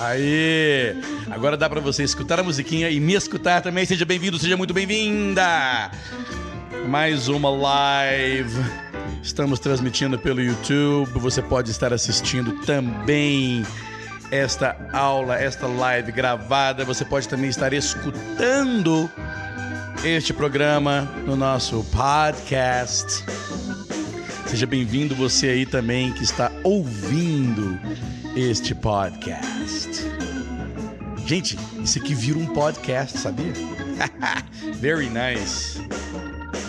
Aí! Agora dá para você escutar a musiquinha e me escutar também. Seja bem-vindo, seja muito bem-vinda! Mais uma live. Estamos transmitindo pelo YouTube. Você pode estar assistindo também esta aula, esta live gravada. Você pode também estar escutando este programa no nosso podcast. Seja bem-vindo você aí também que está ouvindo este podcast. Gente, isso aqui vira um podcast, sabia? Very nice.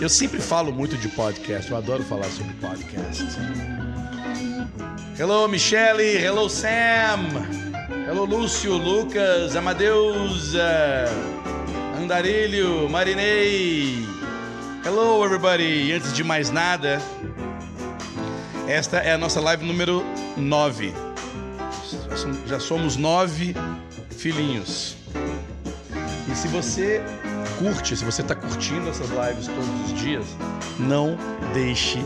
Eu sempre falo muito de podcast, eu adoro falar sobre podcast. Hello, Michele. Hello, Sam. Hello, Lúcio, Lucas, Amadeus, uh, Andarilho, Marinei. Hello, everybody. Antes de mais nada, esta é a nossa live número 9. Já somos nove filhinhos. E se você curte, se você está curtindo essas lives todos os dias, não deixe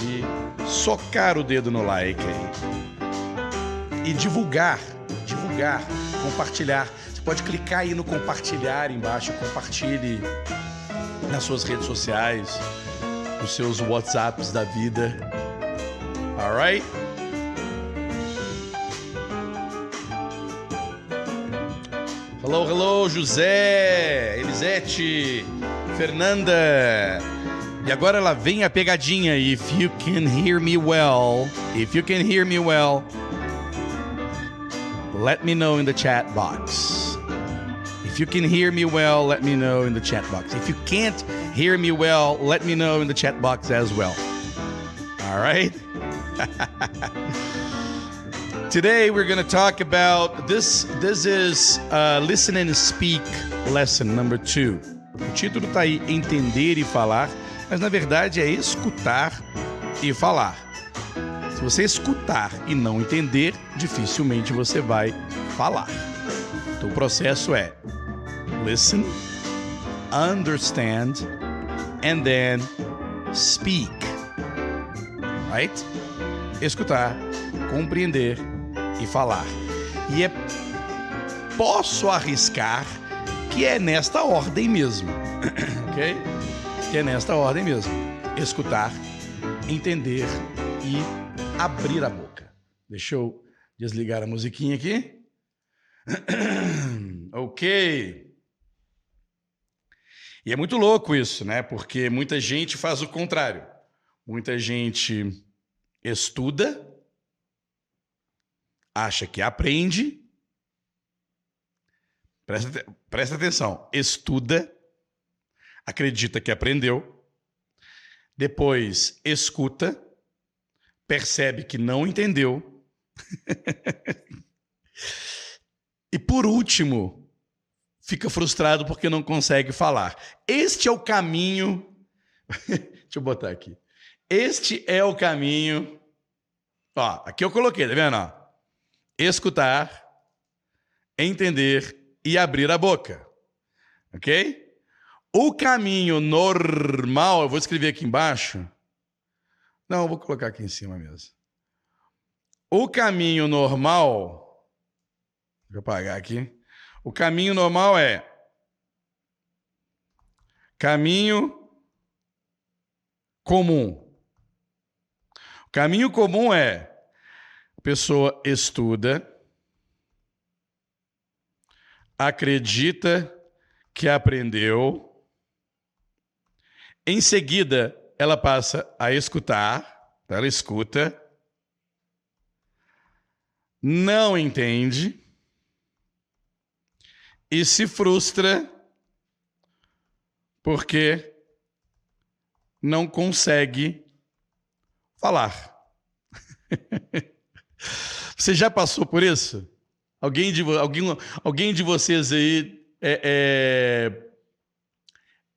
de socar o dedo no like aí. E divulgar, divulgar, compartilhar. Você pode clicar aí no compartilhar embaixo, compartilhe nas suas redes sociais, nos seus WhatsApps da vida. Alright? Hello, hello, José, Elisete, Fernanda. E agora ela vem a pegadinha. If you can hear me well, if you can hear me well, let me know in the chat box. If you can hear me well, let me know in the chat box. If you can't hear me well, let me know in the chat box as well. All right? Today we're going to talk about this. This is uh, listen and speak lesson number two. O título está aí entender e falar, mas na verdade é escutar e falar. Se você escutar e não entender, dificilmente você vai falar. Então o processo é listen, understand, and then speak. Right? Escutar, compreender e falar. E é posso arriscar que é nesta ordem mesmo, ok? Que é nesta ordem mesmo: escutar, entender e abrir a boca. Deixa eu desligar a musiquinha aqui. ok. E é muito louco isso, né? Porque muita gente faz o contrário. Muita gente estuda acha que aprende. Presta, presta atenção. Estuda, acredita que aprendeu, depois escuta, percebe que não entendeu. e por último, fica frustrado porque não consegue falar. Este é o caminho. Deixa eu botar aqui. Este é o caminho. Ó, aqui eu coloquei, tá vendo? Ó? Escutar, entender e abrir a boca. Ok? O caminho normal, eu vou escrever aqui embaixo. Não, eu vou colocar aqui em cima mesmo. O caminho normal. Deixa eu apagar aqui. O caminho normal é. Caminho comum. O caminho comum é a pessoa estuda, acredita que aprendeu, em seguida ela passa a escutar, ela escuta, não entende e se frustra porque não consegue falar. Você já passou por isso? Alguém de, alguém, alguém de vocês aí é, é,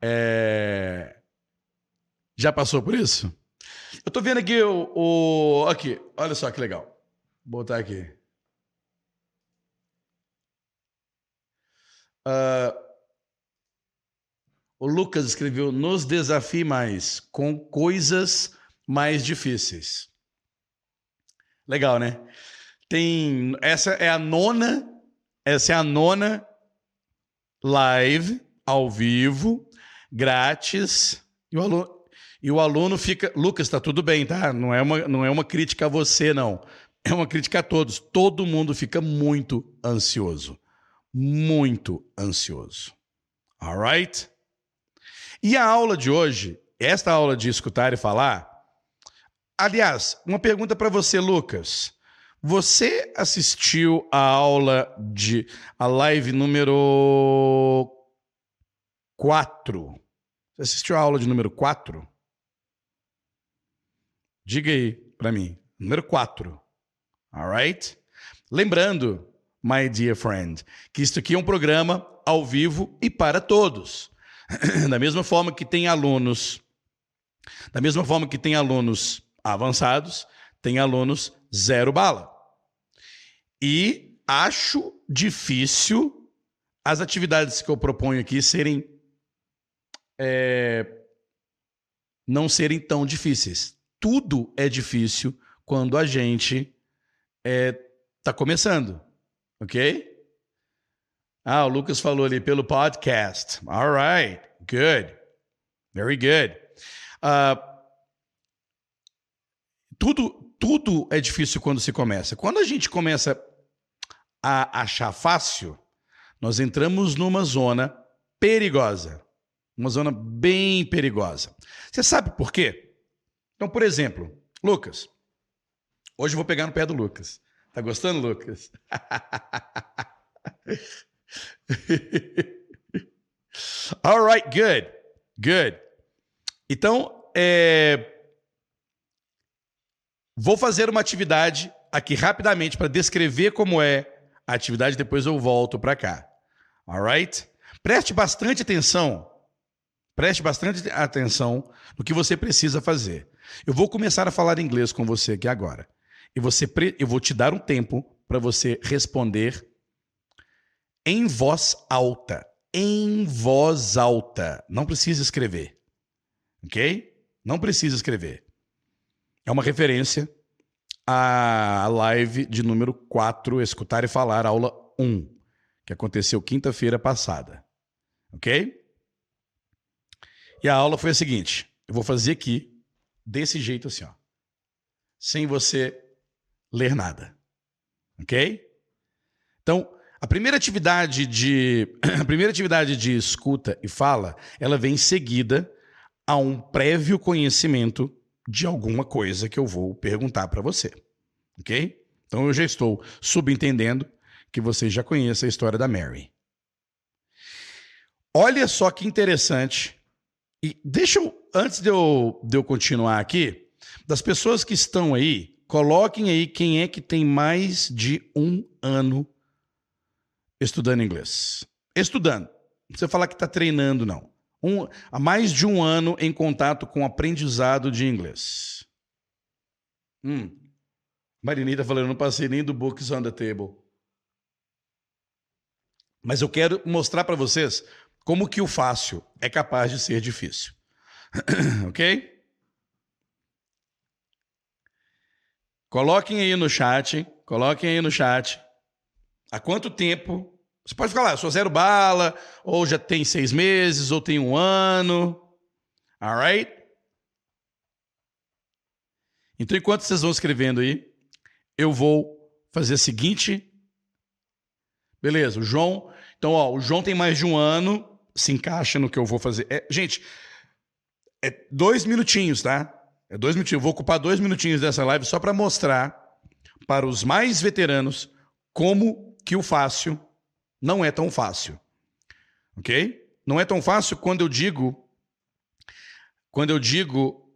é, já passou por isso? Eu tô vendo aqui o, o, Aqui, olha só que legal. Vou botar aqui. Uh, o Lucas escreveu: Nos desafie mais com coisas mais difíceis. Legal, né? Tem. Essa é a nona. Essa é a nona live ao vivo, grátis. E o aluno, e o aluno fica. Lucas, tá tudo bem, tá? Não é, uma, não é uma crítica a você, não. É uma crítica a todos. Todo mundo fica muito ansioso. Muito ansioso. Alright? E a aula de hoje, esta aula de escutar e falar. Aliás, uma pergunta para você, Lucas. Você assistiu a aula de. a live número 4? Você assistiu a aula de número 4? Diga aí para mim. Número 4. Alright? Lembrando, my dear friend, que isto aqui é um programa ao vivo e para todos. da mesma forma que tem alunos, da mesma forma que tem alunos avançados, tem alunos zero bala. E acho difícil as atividades que eu proponho aqui serem. É, não serem tão difíceis. Tudo é difícil quando a gente está é, tá começando, ok? Ah, o Lucas falou ali pelo podcast. All right, good, very good. Uh, tudo, tudo é difícil quando se começa. Quando a gente começa a achar fácil, nós entramos numa zona perigosa. Uma zona bem perigosa. Você sabe por quê? Então, por exemplo, Lucas. Hoje eu vou pegar no pé do Lucas. Tá gostando, Lucas? All right, good. Good. Então, é... vou fazer uma atividade aqui rapidamente para descrever como é a atividade, depois eu volto para cá. Alright? Preste bastante atenção. Preste bastante atenção no que você precisa fazer. Eu vou começar a falar inglês com você aqui agora. E você eu vou te dar um tempo para você responder em voz alta. Em voz alta. Não precisa escrever. Ok? Não precisa escrever. É uma referência a live de número 4, Escutar e Falar, aula 1, que aconteceu quinta-feira passada. Ok? E a aula foi a seguinte: eu vou fazer aqui, desse jeito assim, ó, sem você ler nada. Ok? Então, a primeira atividade de a primeira atividade de escuta e fala, ela vem seguida a um prévio conhecimento de alguma coisa que eu vou perguntar para você. Ok? Então eu já estou subentendendo que você já conhece a história da Mary. Olha só que interessante. E deixa eu, antes de eu, de eu continuar aqui, das pessoas que estão aí, coloquem aí quem é que tem mais de um ano estudando inglês. Estudando. Não precisa falar que está treinando, não um, há mais de um ano em contato com aprendizado de inglês. Hum. Marinita falando, não passei nem do Books on the Table. Mas eu quero mostrar para vocês como que o fácil é capaz de ser difícil. ok? Coloquem aí no chat, coloquem aí no chat há quanto tempo você pode falar, sou zero bala, ou já tem seis meses, ou tem um ano. Alright? Então, enquanto vocês vão escrevendo aí, eu vou fazer a seguinte. Beleza, o João. Então, ó, o João tem mais de um ano, se encaixa no que eu vou fazer. É, gente, é dois minutinhos, tá? É dois minutinhos. Vou ocupar dois minutinhos dessa live só para mostrar para os mais veteranos como que o fácil não é tão fácil. Ok? Não é tão fácil quando eu digo. Quando eu digo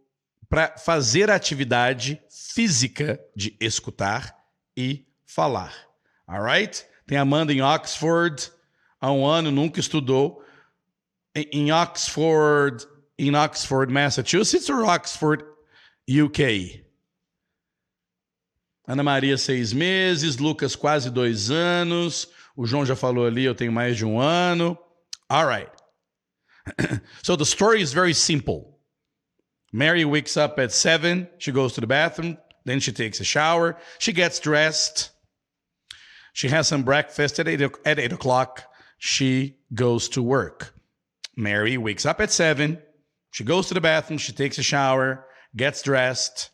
para fazer a atividade física de escutar e falar. Alright? Tem Amanda em Oxford, há um ano, nunca estudou. Em Oxford, em Oxford, Massachusetts ou Oxford, UK? Ana Maria, seis meses. Lucas, quase dois anos. O João já falou ali, eu tenho mais de um ano. All right. so the story is very simple. Mary wakes up at seven. She goes to the bathroom. Then she takes a shower. She gets dressed. She has some breakfast at eight, at eight o'clock. She goes to work. Mary wakes up at seven. She goes to the bathroom. She takes a shower, gets dressed,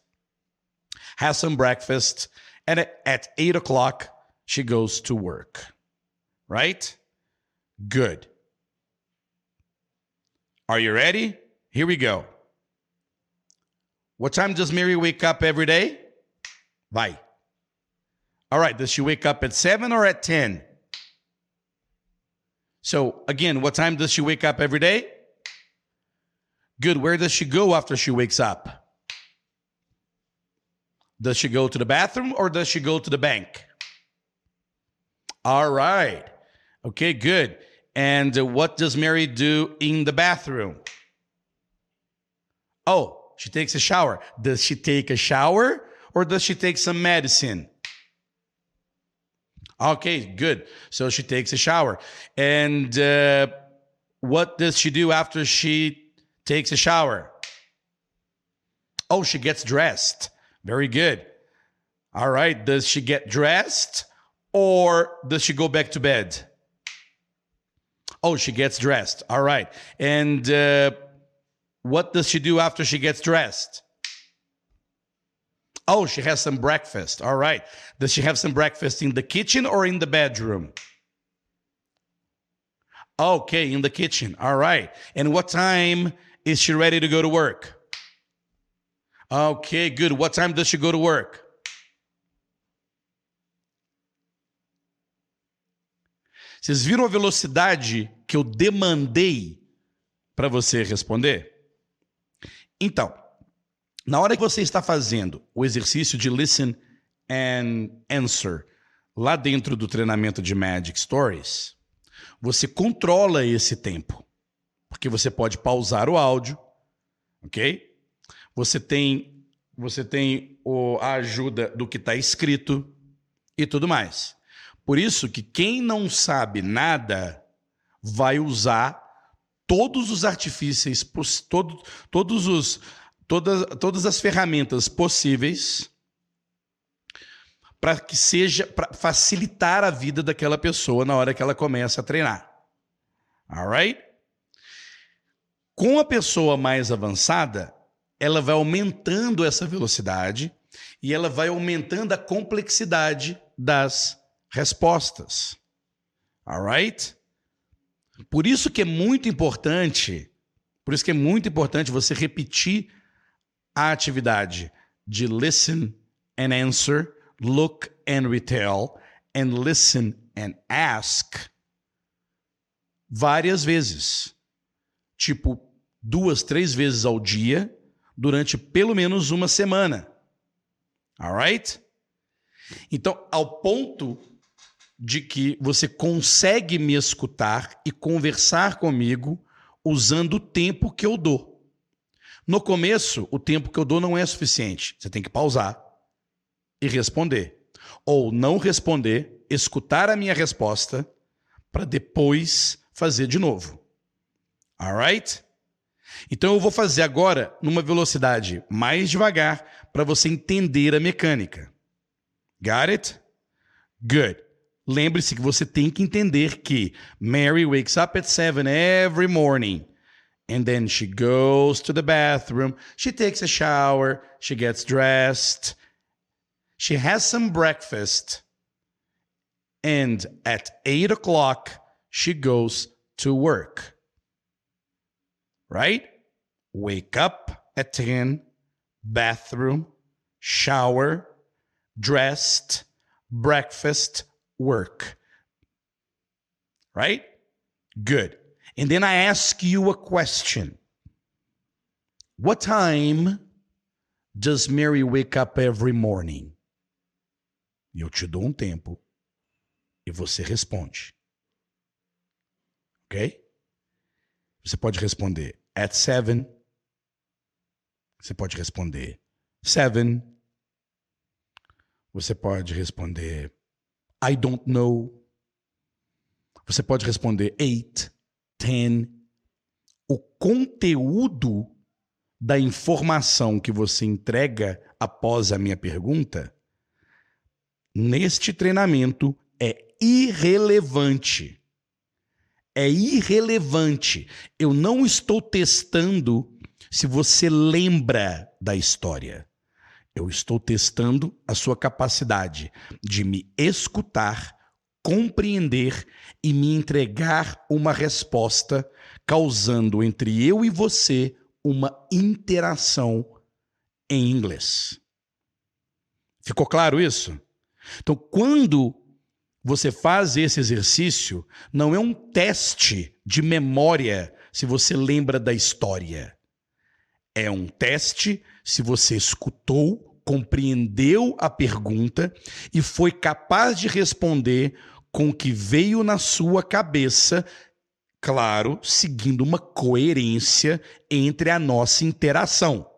has some breakfast, and at, at eight o'clock, she goes to work. Right? Good. Are you ready? Here we go. What time does Mary wake up every day? Bye. All right, does she wake up at 7 or at 10? So, again, what time does she wake up every day? Good. Where does she go after she wakes up? Does she go to the bathroom or does she go to the bank? All right. Okay, good. And what does Mary do in the bathroom? Oh, she takes a shower. Does she take a shower or does she take some medicine? Okay, good. So she takes a shower. And uh, what does she do after she takes a shower? Oh, she gets dressed. Very good. All right. Does she get dressed or does she go back to bed? Oh, she gets dressed. All right. And uh, what does she do after she gets dressed? Oh, she has some breakfast. All right. Does she have some breakfast in the kitchen or in the bedroom? Okay, in the kitchen. All right. And what time is she ready to go to work? Okay, good. What time does she go to work? Vocês viram a velocidade que eu demandei para você responder? Então, na hora que você está fazendo o exercício de listen and answer lá dentro do treinamento de Magic Stories, você controla esse tempo. Porque você pode pausar o áudio, ok? Você tem, você tem o, a ajuda do que está escrito e tudo mais. Por isso que quem não sabe nada vai usar todos os artifícios, todo, todos os, todas, todas as ferramentas possíveis para que seja para facilitar a vida daquela pessoa na hora que ela começa a treinar. Alright? Com a pessoa mais avançada, ela vai aumentando essa velocidade e ela vai aumentando a complexidade das respostas. Alright? Por isso que é muito importante, por isso que é muito importante você repetir a atividade de listen and answer, look and retell, and listen and ask várias vezes. Tipo, duas, três vezes ao dia, durante pelo menos uma semana. Alright? Então, ao ponto de que você consegue me escutar e conversar comigo usando o tempo que eu dou. No começo, o tempo que eu dou não é suficiente. Você tem que pausar e responder. Ou não responder, escutar a minha resposta para depois fazer de novo. Alright? Então eu vou fazer agora numa velocidade mais devagar para você entender a mecânica. Got it? Good. Lembre-se que você tem que entender que Mary wakes up at 7 every morning. And then she goes to the bathroom. She takes a shower. She gets dressed. She has some breakfast. And at 8 o'clock, she goes to work. Right? Wake up at 10, bathroom, shower, dressed, breakfast, work. Right? Good. And then I ask you a question What time does Mary wake up every morning? E eu te dou um tempo e você responde. Ok? Você pode responder at seven. Você pode responder seven. Você pode responder I don't know. Você pode responder eight, ten. O conteúdo da informação que você entrega após a minha pergunta, neste treinamento, é irrelevante. É irrelevante. Eu não estou testando se você lembra da história. Eu estou testando a sua capacidade de me escutar, compreender e me entregar uma resposta, causando entre eu e você uma interação em inglês. Ficou claro isso? Então, quando você faz esse exercício, não é um teste de memória se você lembra da história. É um teste se você escutou, compreendeu a pergunta e foi capaz de responder com o que veio na sua cabeça, claro, seguindo uma coerência entre a nossa interação.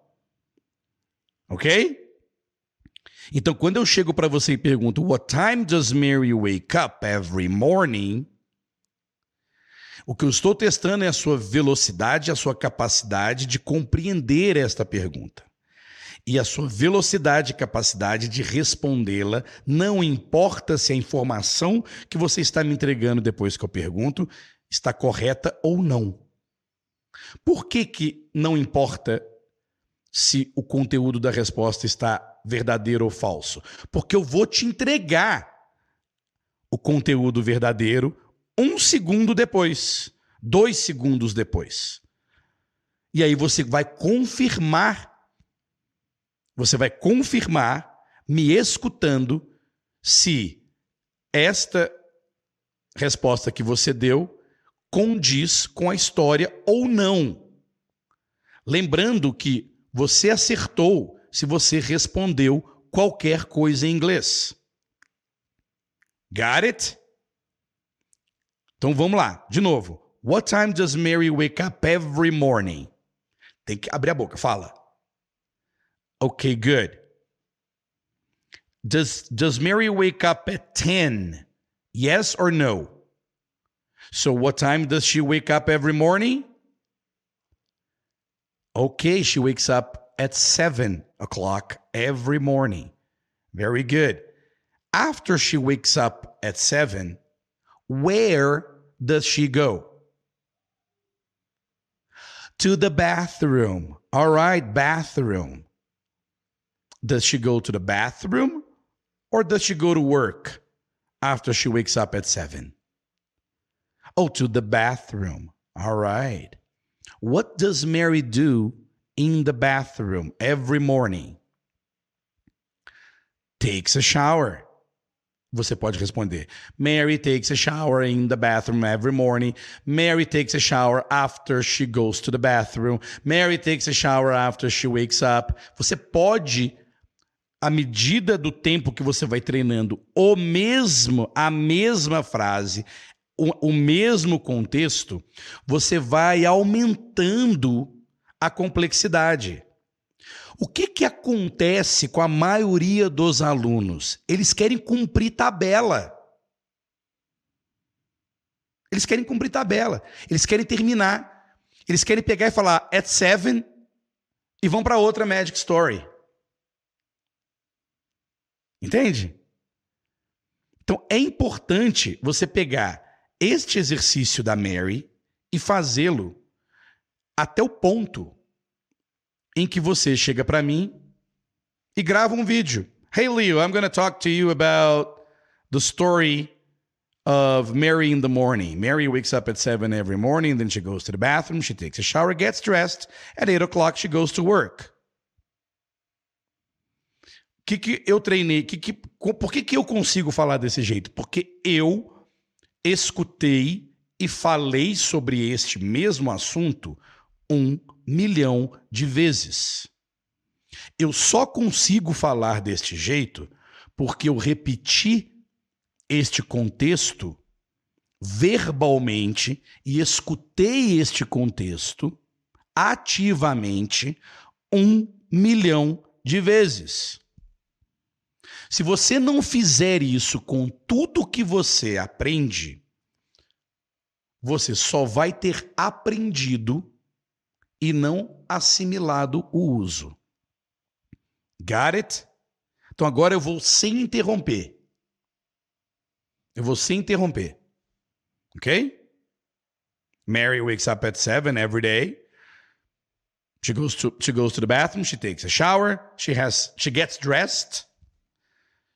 Ok? Então, quando eu chego para você e pergunto, What time does Mary wake up every morning? O que eu estou testando é a sua velocidade, a sua capacidade de compreender esta pergunta. E a sua velocidade e capacidade de respondê-la, não importa se a informação que você está me entregando depois que eu pergunto está correta ou não. Por que, que não importa se o conteúdo da resposta está verdadeiro ou falso? Porque eu vou te entregar o conteúdo verdadeiro um segundo depois, dois segundos depois. E aí você vai confirmar, você vai confirmar, me escutando, se esta resposta que você deu condiz com a história ou não. Lembrando que você acertou se você respondeu qualquer coisa em inglês. Got it? Então vamos lá, de novo. What time does Mary wake up every morning? Tem que abrir a boca, fala. Okay, good. Does does Mary wake up at 10? Yes or no? So what time does she wake up every morning? Okay, she wakes up at 7 o'clock every morning. Very good. After she wakes up at 7, where does she go? To the bathroom. All right, bathroom. Does she go to the bathroom or does she go to work after she wakes up at 7? Oh, to the bathroom. All right. What does Mary do in the bathroom every morning? Takes a shower. Você pode responder. Mary takes a shower in the bathroom every morning. Mary takes a shower after she goes to the bathroom. Mary takes a shower after she wakes up. Você pode à medida do tempo que você vai treinando o mesmo, a mesma frase, o, o mesmo contexto, você vai aumentando a complexidade. O que, que acontece com a maioria dos alunos? Eles querem cumprir tabela. Eles querem cumprir tabela. Eles querem terminar. Eles querem pegar e falar at seven e vão para outra Magic Story. Entende? Então é importante você pegar este exercício da Mary e fazê-lo até o ponto em que você chega para mim e grava um vídeo. Hey Leo, I'm going to talk to you about the story of Mary in the morning. Mary wakes up at 7 every morning, then she goes to the bathroom, she takes a shower, gets dressed. At 8 o'clock, she goes to work. Que, que eu treinei? Que, que, por que, que eu consigo falar desse jeito? Porque eu escutei e falei sobre este mesmo assunto um milhão de vezes. Eu só consigo falar deste jeito porque eu repeti este contexto verbalmente e escutei este contexto ativamente um milhão de vezes. Se você não fizer isso com tudo que você aprende, você só vai ter aprendido e não assimilado o uso. Got it? Então agora eu vou sem interromper. Eu vou sem interromper. Ok? Mary wakes up at 7 every day. She goes to she goes to the bathroom, she takes a shower, she has she gets dressed,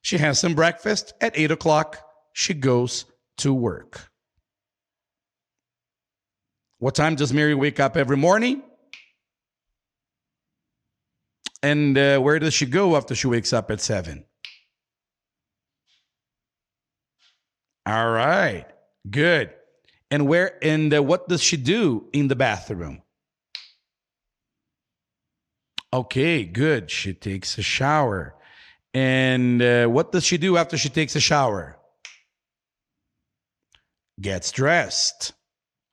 she has some breakfast. At 8 o'clock, she goes to work. What time does Mary wake up every morning? And uh, where does she go after she wakes up at 7? All right. Good. And where and uh, what does she do in the bathroom? Okay, good. She takes a shower. And uh, what does she do after she takes a shower? Gets dressed.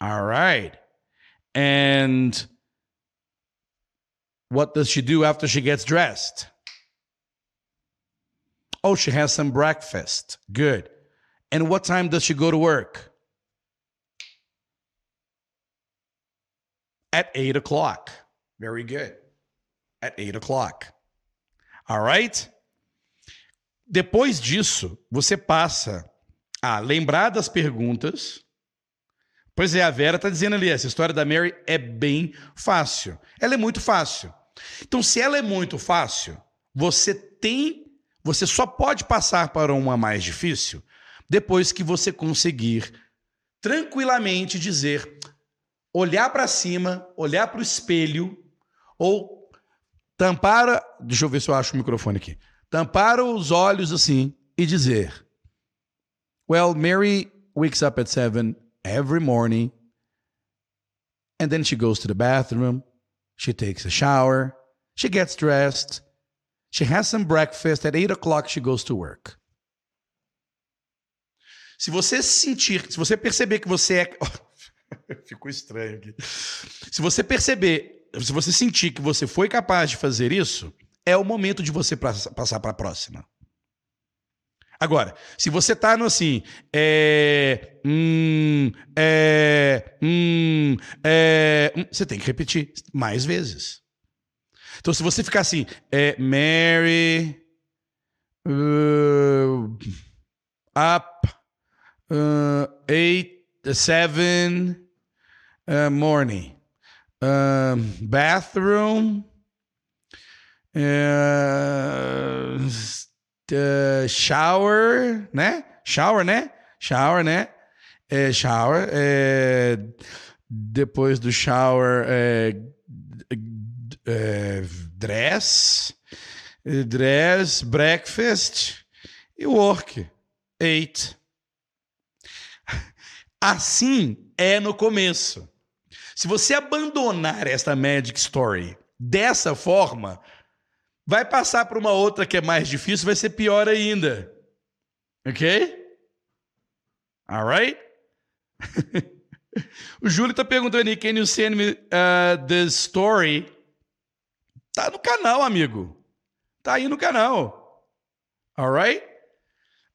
All right. And what does she do after she gets dressed? Oh, she has some breakfast. Good. And what time does she go to work? At 8 o'clock. Very good. At 8 o'clock. All right? Depois disso, você passa a lembrar das perguntas. Pois é, a Vera está dizendo ali, essa história da Mary é bem fácil. Ela é muito fácil. Então, se ela é muito fácil, você tem, você só pode passar para uma mais difícil depois que você conseguir tranquilamente dizer, olhar para cima, olhar para o espelho ou tampar, deixa eu ver se eu acho o microfone aqui. Tampar os olhos assim e dizer: Well, Mary wakes up at seven every morning and then she goes to the bathroom, she takes a shower, she gets dressed, she has some breakfast, at eight o'clock she goes to work. Se você sentir, se você perceber que você é. Ficou estranho aqui. Se você perceber, se você sentir que você foi capaz de fazer isso, é o momento de você passar para a próxima. Agora, se você tá no assim, é, hum, é, hum, é, hum, você tem que repetir mais vezes. Então, se você ficar assim, é, Mary, uh, up, uh, eight, seven, uh, morning, um, bathroom, uh, shower, né? Shower, né? Shower, né? É, shower. É, depois do shower, é, é, dress. Dress, breakfast e work. Eight. Assim é no começo. Se você abandonar esta Magic Story dessa forma, vai passar para uma outra que é mais difícil, vai ser pior ainda. Ok? Alright? o Júlio está perguntando aí, can you send me uh, the story? Tá no canal, amigo. Tá aí no canal. Alright?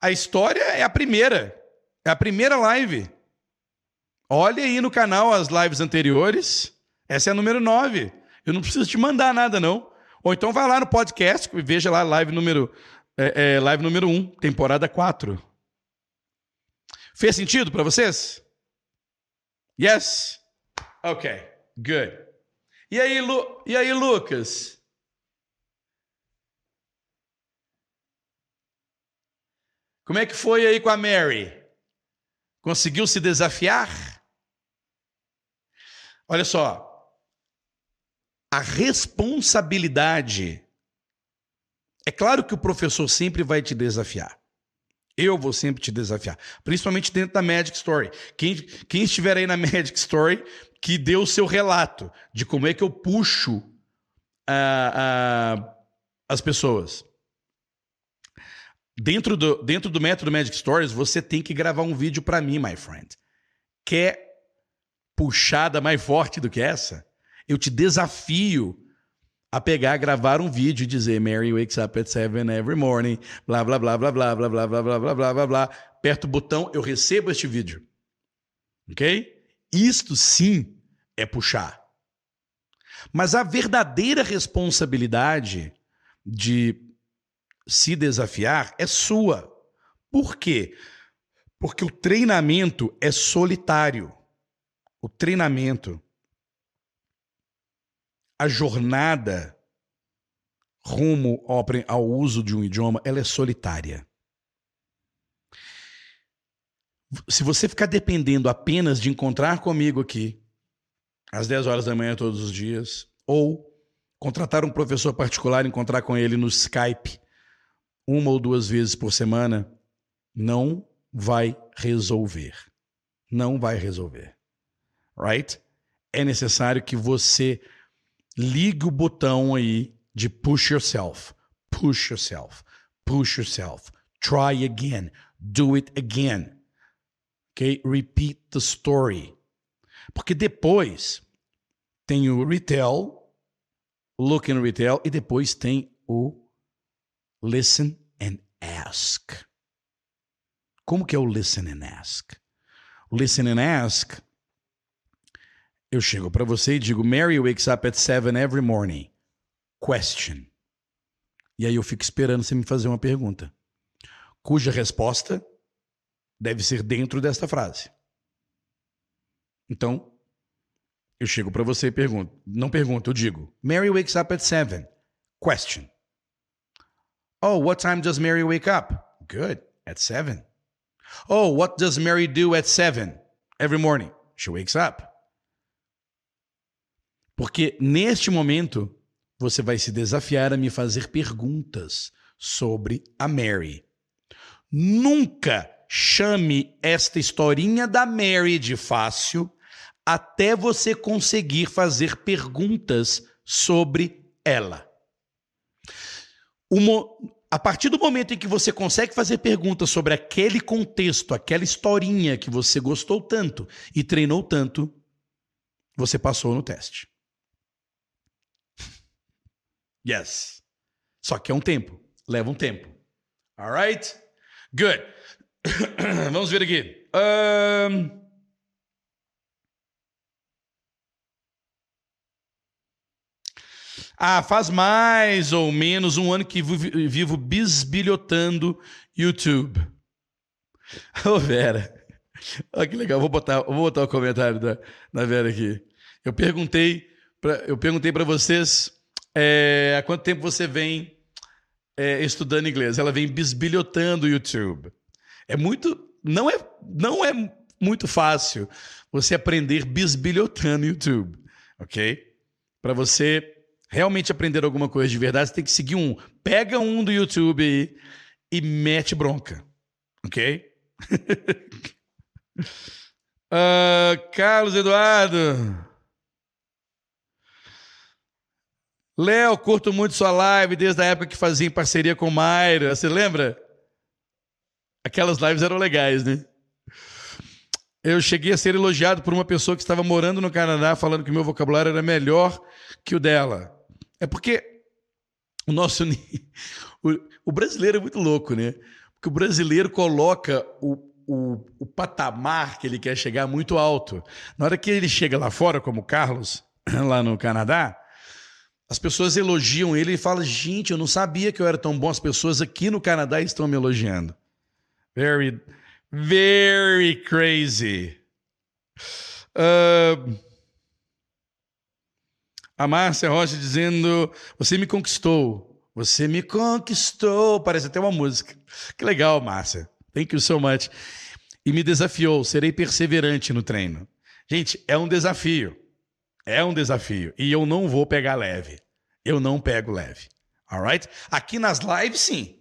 A história é a primeira. É a primeira live. Olhe aí no canal as lives anteriores. Essa é a número 9. Eu não preciso te mandar nada, não. Ou então vai lá no podcast e veja lá live número, é, é, live número 1, temporada 4. Fez sentido para vocês? Yes? Ok, good. E aí, Lu... e aí, Lucas? Como é que foi aí com a Mary? Conseguiu se desafiar? Olha só, a responsabilidade. É claro que o professor sempre vai te desafiar. Eu vou sempre te desafiar, principalmente dentro da Magic Story. Quem, quem estiver aí na Magic Story, que dê o seu relato de como é que eu puxo uh, uh, as pessoas. Dentro do, dentro do método Magic Stories, você tem que gravar um vídeo para mim, my friend. Quer puxada mais forte do que essa, eu te desafio a pegar, gravar um vídeo e dizer Mary wakes up at seven every morning, blá blá blá blá blá blá blá blá blá blá blá blá blá. Aperta o botão, eu recebo este vídeo. OK? Isto sim é puxar. Mas a verdadeira responsabilidade de se desafiar é sua. Por quê? Porque o treinamento é solitário. O treinamento, a jornada rumo ao, ao uso de um idioma, ela é solitária. Se você ficar dependendo apenas de encontrar comigo aqui, às 10 horas da manhã todos os dias, ou contratar um professor particular, encontrar com ele no Skype uma ou duas vezes por semana, não vai resolver. Não vai resolver. Right? É necessário que você ligue o botão aí de push yourself, push yourself, push yourself, try again, do it again. Ok? Repeat the story. Porque depois tem o retail, look in retail, e depois tem o listen and ask. Como que é o listen and ask? Listen and ask, eu chego para você e digo, Mary wakes up at seven every morning. Question. E aí eu fico esperando você me fazer uma pergunta, cuja resposta deve ser dentro desta frase. Então, eu chego para você e pergunto. Não pergunto, eu digo. Mary wakes up at seven. Question. Oh, what time does Mary wake up? Good, at seven. Oh, what does Mary do at seven every morning? She wakes up. Porque neste momento você vai se desafiar a me fazer perguntas sobre a Mary. Nunca chame esta historinha da Mary de fácil até você conseguir fazer perguntas sobre ela. Uma, a partir do momento em que você consegue fazer perguntas sobre aquele contexto, aquela historinha que você gostou tanto e treinou tanto, você passou no teste. Yes. Só que é um tempo. Leva um tempo. Alright? Good. Vamos ver aqui. Um... Ah, faz mais ou menos um ano que vivo bisbilhotando YouTube. Ô, Vera. Olha que legal. Vou botar, vou botar o comentário da, da Vera aqui. Eu perguntei para vocês é, há quanto tempo você vem é, estudando inglês. Ela vem bisbilhotando o YouTube. É muito. Não é, não é muito fácil você aprender bisbilhotando o YouTube, ok? Para você realmente aprender alguma coisa de verdade, você tem que seguir um. Pega um do YouTube aí e mete bronca, ok? uh, Carlos Eduardo. Léo, curto muito sua live desde a época que fazia em parceria com Mayra. Você lembra? Aquelas lives eram legais, né? Eu cheguei a ser elogiado por uma pessoa que estava morando no Canadá, falando que meu vocabulário era melhor que o dela. É porque o nosso. O, brasileiro é muito louco, né? Porque o brasileiro coloca o, o, o patamar que ele quer chegar muito alto. Na hora que ele chega lá fora, como o Carlos, lá no Canadá, as pessoas elogiam ele e falam: gente, eu não sabia que eu era tão bom. As pessoas aqui no Canadá estão me elogiando. Very, very crazy. Uh, a Márcia Rocha dizendo: Você me conquistou. Você me conquistou. Parece até uma música. Que legal, Márcia. Thank you so much. E me desafiou. Serei perseverante no treino. Gente, é um desafio. É um desafio. E eu não vou pegar leve. Eu não pego leve. Alright? Aqui nas lives, sim.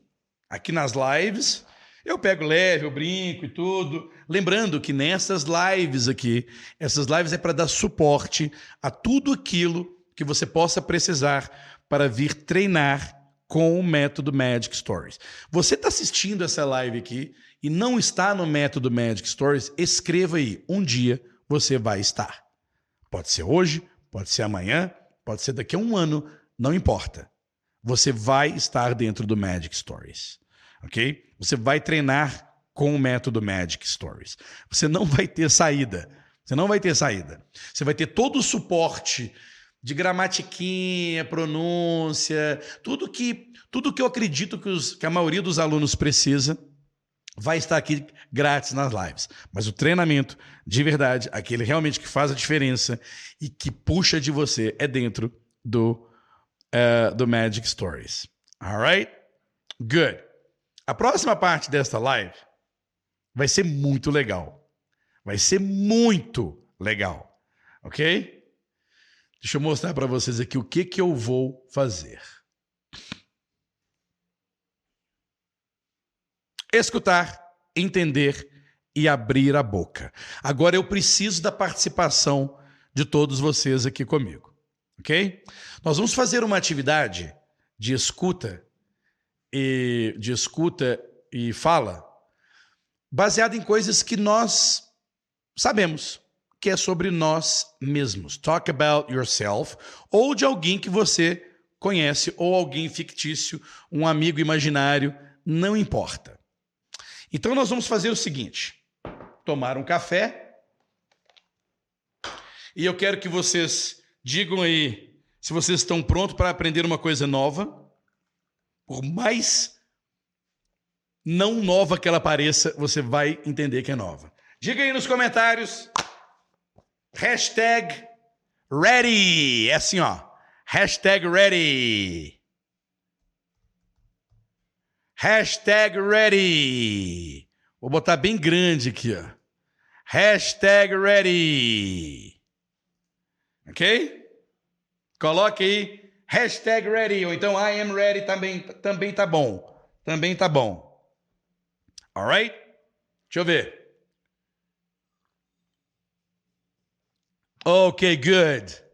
Aqui nas lives, eu pego leve, eu brinco e tudo. Lembrando que nessas lives aqui, essas lives é para dar suporte a tudo aquilo que você possa precisar para vir treinar com o método Magic Stories. Você está assistindo essa live aqui e não está no método Magic Stories, escreva aí. Um dia você vai estar. Pode ser hoje, pode ser amanhã, pode ser daqui a um ano, não importa. Você vai estar dentro do Magic Stories ok? Você vai treinar com o método Magic Stories. Você não vai ter saída. Você não vai ter saída. Você vai ter todo o suporte de gramatiquinha, pronúncia, tudo que tudo que eu acredito que, os, que a maioria dos alunos precisa, vai estar aqui grátis nas lives. Mas o treinamento, de verdade, aquele realmente que faz a diferença e que puxa de você é dentro do, uh, do Magic Stories. Alright? Good. A próxima parte desta live vai ser muito legal. Vai ser muito legal. Ok? Deixa eu mostrar para vocês aqui o que, que eu vou fazer. Escutar, entender e abrir a boca. Agora eu preciso da participação de todos vocês aqui comigo, ok? Nós vamos fazer uma atividade de escuta e de escuta e fala baseada em coisas que nós sabemos, que é sobre nós mesmos. Talk about yourself ou de alguém que você conhece ou alguém fictício, um amigo imaginário, não importa. Então nós vamos fazer o seguinte: tomar um café. E eu quero que vocês digam aí se vocês estão prontos para aprender uma coisa nova. Por mais não nova que ela pareça, você vai entender que é nova. Diga aí nos comentários. Hashtag ready. É assim, ó. Hashtag ready. Hashtag ready. Vou botar bem grande aqui, ó. Hashtag ready. Ok? Coloque aí. Hashtag ready. Ou então I am ready também, também tá bom. Também tá bom. Alright? Deixa eu ver. Ok, good.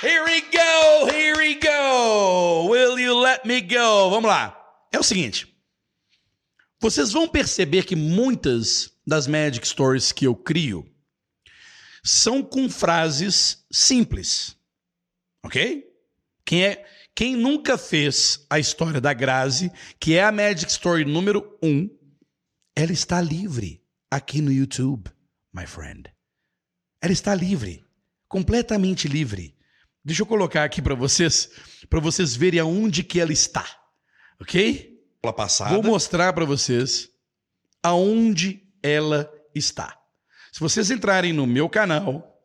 Here we go, here we go. Will you let me go? Vamos lá. É o seguinte. Vocês vão perceber que muitas das Magic Stories que eu crio são com frases simples. Ok? Quem, é, quem nunca fez a história da Grazi, que é a Magic Story número 1, um, ela está livre aqui no YouTube, my friend. Ela está livre, completamente livre. Deixa eu colocar aqui para vocês, para vocês verem aonde que ela está, ok? Passada. Vou mostrar para vocês aonde ela está. Se vocês entrarem no meu canal,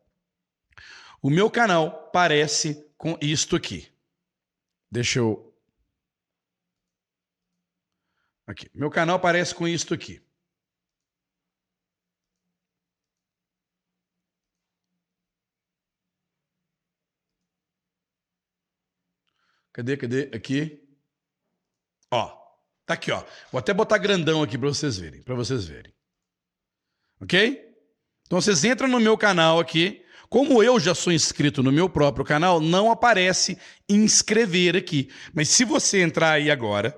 o meu canal parece com isto aqui. Deixa eu. Aqui. Meu canal parece com isto aqui. Cadê, cadê? Aqui. Ó, tá aqui, ó. Vou até botar grandão aqui para vocês verem, para vocês verem. OK? Então vocês entram no meu canal aqui. Como eu já sou inscrito no meu próprio canal, não aparece inscrever aqui. Mas se você entrar aí agora,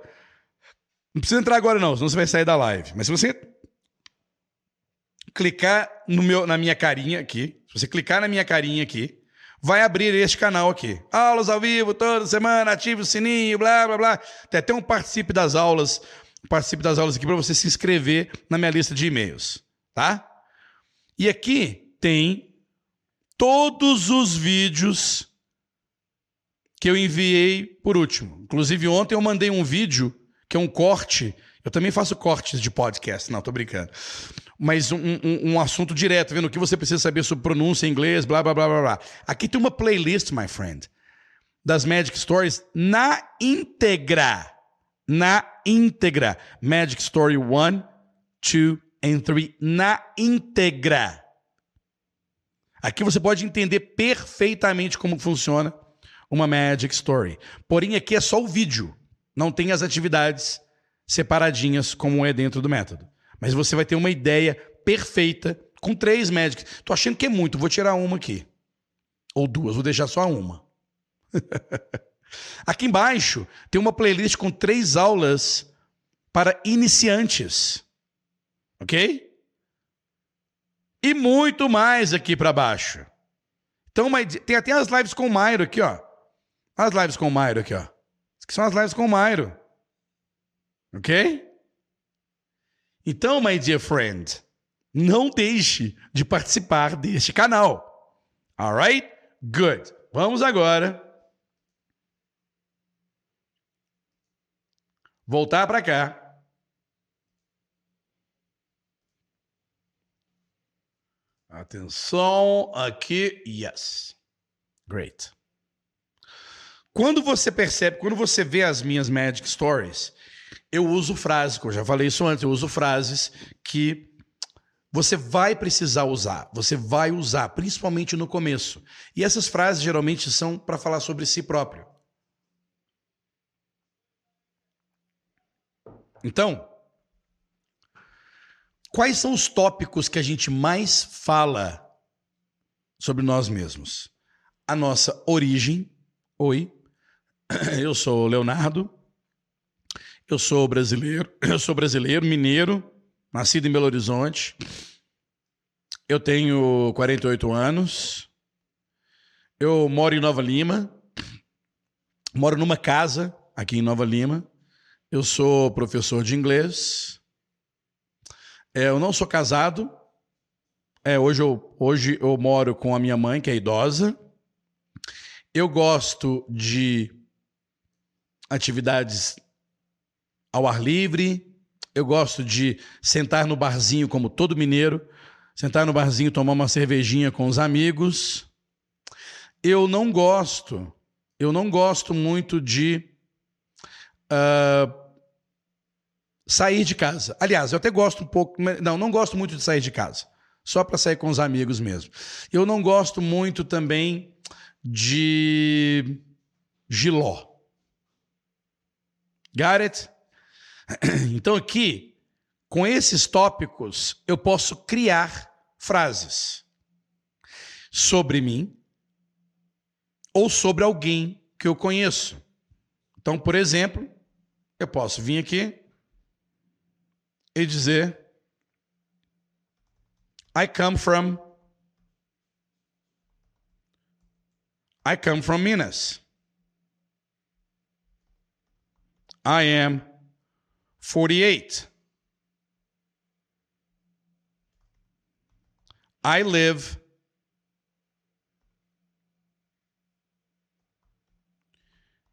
não precisa entrar agora não, senão você vai sair da live. Mas se você clicar no meu, na minha carinha aqui, se você clicar na minha carinha aqui, vai abrir este canal aqui. Aulas ao vivo toda semana, ative o sininho, blá, blá, blá. Tem até um participe das aulas, participe das aulas aqui para você se inscrever na minha lista de e-mails, tá? E aqui tem todos os vídeos que eu enviei por último. Inclusive ontem eu mandei um vídeo que é um corte. Eu também faço cortes de podcast, não, tô brincando mas um, um, um, assunto direto, vendo o que você precisa saber sobre pronúncia em inglês, blá, blá, blá, blá, blá. Aqui tem uma playlist, my friend, das Magic Stories na íntegra. Na íntegra. Magic Story 1, 2 and 3. Na íntegra. Aqui você pode entender perfeitamente como funciona uma Magic Story. Porém, aqui é só o vídeo. Não tem as atividades separadinhas como é dentro do método. Mas você vai ter uma ideia perfeita com três médicos. Tô achando que é muito, vou tirar uma aqui. Ou duas, vou deixar só uma. aqui embaixo tem uma playlist com três aulas para iniciantes. Ok? E muito mais aqui para baixo. Então, tem até as lives com o Mairo aqui, ó. As lives com o Mairo aqui, ó. Que são as lives com o Mairo. Ok? Então, my dear friend, não deixe de participar deste canal. Alright? Good. Vamos agora voltar para cá. Atenção aqui, yes. Great. Quando você percebe, quando você vê as minhas Magic Stories, eu uso frases, eu já falei isso antes, eu uso frases que você vai precisar usar, você vai usar, principalmente no começo. E essas frases geralmente são para falar sobre si próprio. Então, quais são os tópicos que a gente mais fala sobre nós mesmos? A nossa origem. Oi, eu sou Leonardo. Eu sou brasileiro, eu sou brasileiro, mineiro, nascido em Belo Horizonte. Eu tenho 48 anos. Eu moro em Nova Lima. Moro numa casa aqui em Nova Lima. Eu sou professor de inglês. É, eu não sou casado. É, hoje, eu, hoje eu moro com a minha mãe, que é idosa. Eu gosto de atividades ao ar livre. Eu gosto de sentar no barzinho, como todo mineiro, sentar no barzinho, tomar uma cervejinha com os amigos. Eu não gosto, eu não gosto muito de uh, sair de casa. Aliás, eu até gosto um pouco, não, não gosto muito de sair de casa. Só para sair com os amigos mesmo. Eu não gosto muito também de giló. Got it? Então aqui, com esses tópicos, eu posso criar frases sobre mim ou sobre alguém que eu conheço. Então, por exemplo, eu posso vir aqui e dizer: I come from. I come from Minas. I am 48. I live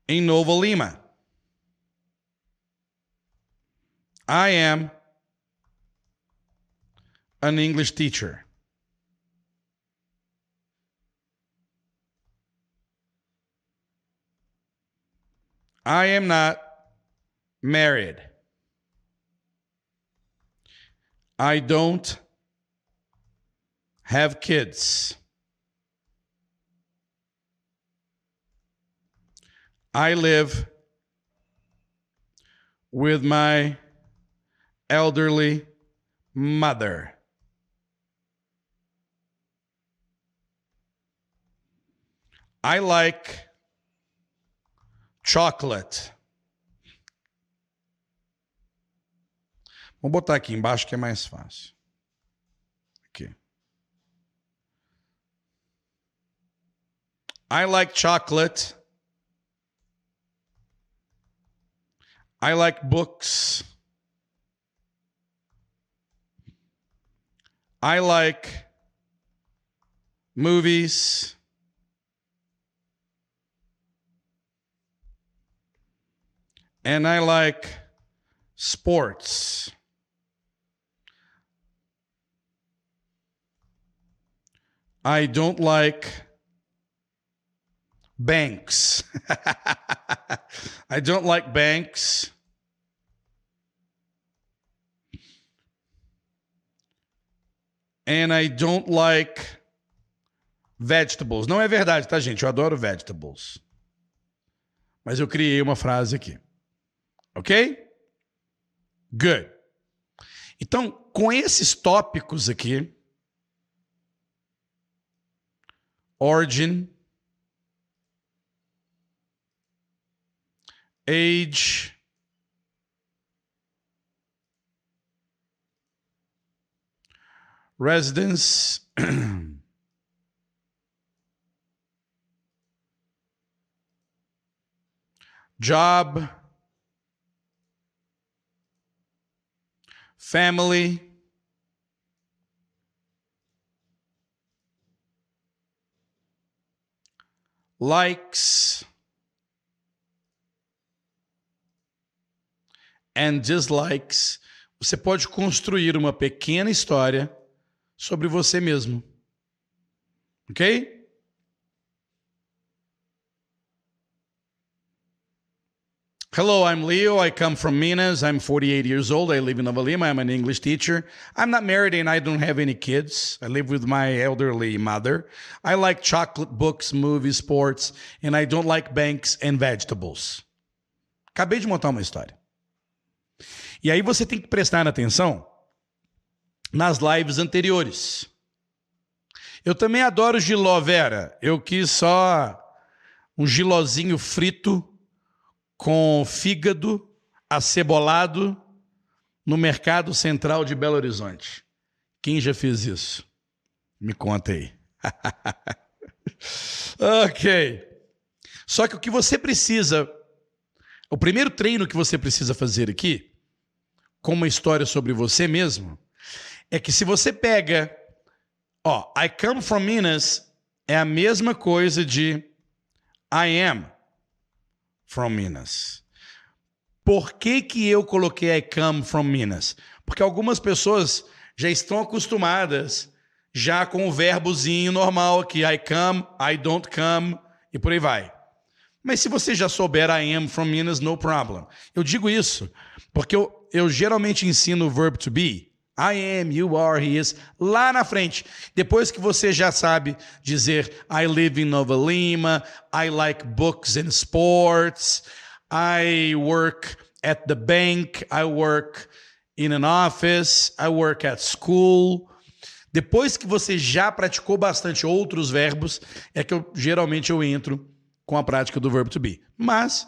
in Nova Lima. I am an English teacher. I am not married. I don't have kids. I live with my elderly mother. I like chocolate. Botar aqui embaixo que é mais fácil. Aqui. I like chocolate. I like books. I like movies. And I like sports. I don't like banks. I don't like banks. And I don't like vegetables. Não é verdade, tá, gente? Eu adoro vegetables. Mas eu criei uma frase aqui. Ok? Good. Então, com esses tópicos aqui, origin, age, residence, job, family, likes, and dislikes, você pode construir uma pequena história sobre você mesmo. Ok? Hello, I'm Leo. I come from Minas. I'm 48 years old. I live in Nova Lima. I'm an English teacher. I'm not married and I don't have any kids. I live with my elderly mother. I like chocolate books, movies, sports, and I don't like banks and vegetables. Acabei de montar uma história. E aí você tem que prestar atenção nas lives anteriores. Eu também adoro giló, Vera. Eu quis só um gilozinho frito com fígado acebolado no mercado central de Belo Horizonte. Quem já fez isso? Me conta aí. ok. Só que o que você precisa, o primeiro treino que você precisa fazer aqui, com uma história sobre você mesmo, é que se você pega, ó, I come from Minas é a mesma coisa de I am from Minas. Por que, que eu coloquei I come from Minas? Porque algumas pessoas já estão acostumadas já com o verbozinho normal aqui, I come, I don't come e por aí vai. Mas se você já souber I am from Minas, no problem. Eu digo isso porque eu, eu geralmente ensino o verb to be. I am, you are, he is, lá na frente. Depois que você já sabe dizer I live in Nova Lima, I like books and sports, I work at the bank, I work in an office, I work at school. Depois que você já praticou bastante outros verbos, é que eu geralmente eu entro com a prática do verbo to be. Mas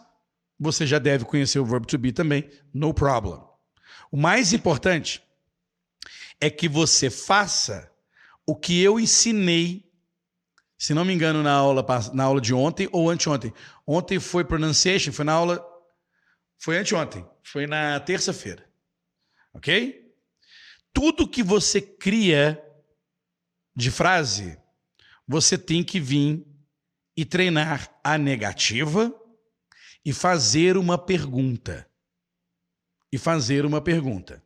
você já deve conhecer o verbo to be também, no problem. O mais importante é que você faça o que eu ensinei, se não me engano, na aula, na aula de ontem ou anteontem. Ontem foi pronunciation, foi na aula. Foi anteontem, foi na terça-feira. Ok? Tudo que você cria de frase, você tem que vir e treinar a negativa e fazer uma pergunta. E fazer uma pergunta.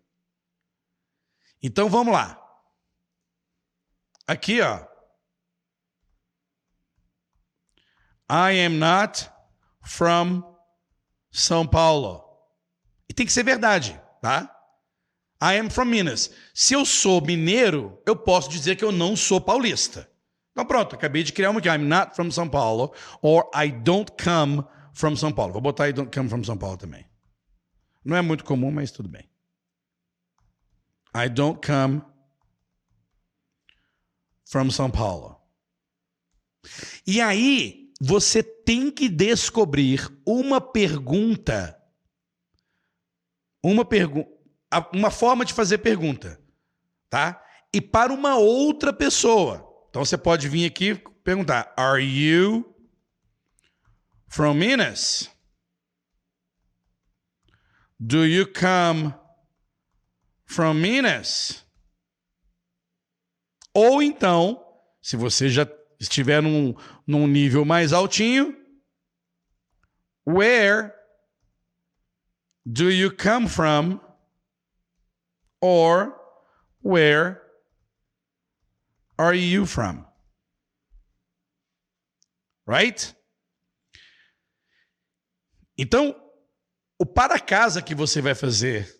Então vamos lá. Aqui, ó. I am not from São Paulo. E tem que ser verdade, tá? I am from Minas. Se eu sou mineiro, eu posso dizer que eu não sou paulista. Então pronto, acabei de criar uma aqui. I'm not from São Paulo. Or I don't come from São Paulo. Vou botar I don't come from São Paulo também. Não é muito comum, mas tudo bem. I don't come from São Paulo. E aí, você tem que descobrir uma pergunta, uma pergunta, uma forma de fazer pergunta, tá? E para uma outra pessoa. Então você pode vir aqui perguntar: Are you from Minas? Do you come from Minas. Ou então, se você já estiver num, num nível mais altinho, where do you come from? Or where are you from? Right? Então, o para casa que você vai fazer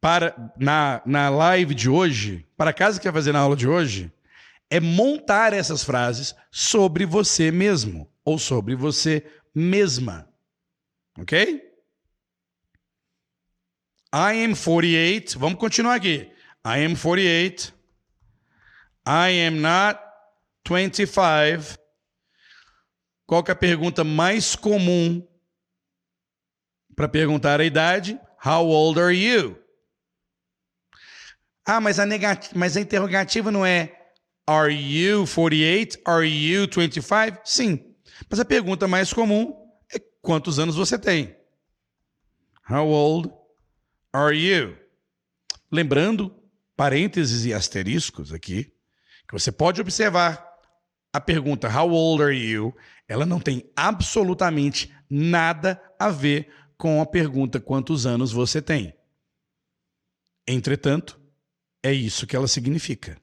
para na, na live de hoje, para casa que vai fazer na aula de hoje, é montar essas frases sobre você mesmo ou sobre você mesma. Ok? I am 48. Vamos continuar aqui. I am 48. I am not 25. Qual é a pergunta mais comum para perguntar a idade? How old are you? Ah, mas a, negativa, mas a interrogativa não é Are you 48? Are you 25? Sim. Mas a pergunta mais comum é quantos anos você tem? How old are you? Lembrando, parênteses e asteriscos aqui, que você pode observar a pergunta How old are you? Ela não tem absolutamente nada a ver com a pergunta quantos anos você tem. Entretanto, é isso que ela significa.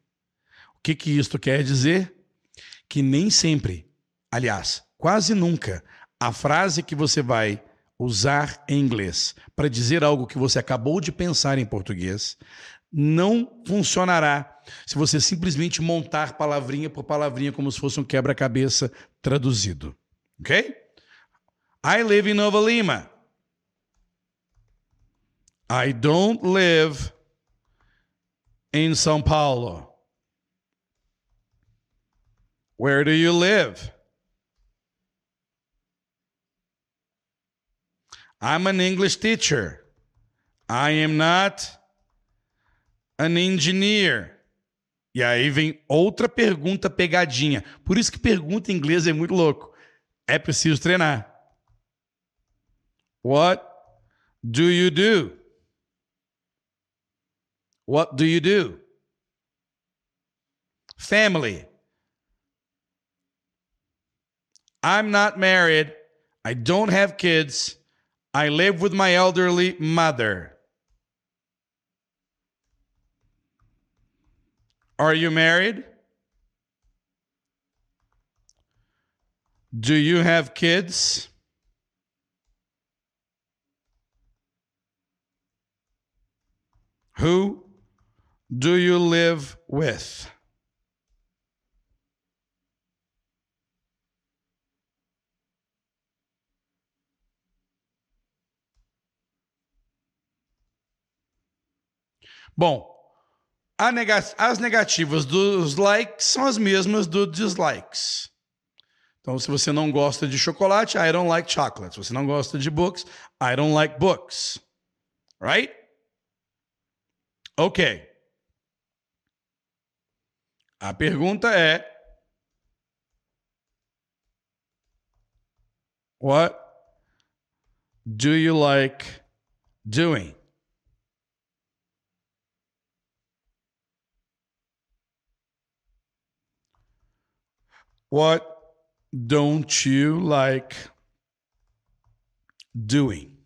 O que, que isto quer dizer? Que nem sempre, aliás, quase nunca, a frase que você vai usar em inglês para dizer algo que você acabou de pensar em português não funcionará se você simplesmente montar palavrinha por palavrinha como se fosse um quebra-cabeça traduzido. Ok? I live in Nova Lima. I don't live in São Paulo. Where do you live? I'm an English teacher. I am not an engineer. E aí vem outra pergunta pegadinha. Por isso que pergunta em inglês é muito louco. É preciso treinar. What do you do? What do you do? Family. I'm not married. I don't have kids. I live with my elderly mother. Are you married? Do you have kids? Who do you live with? Bom, as negativas dos likes são as mesmas dos dislikes. Então, se você não gosta de chocolate, I don't like chocolate. Se você não gosta de books, I don't like books. Right? Ok. A pergunta é: What do you like doing? What don't you like doing?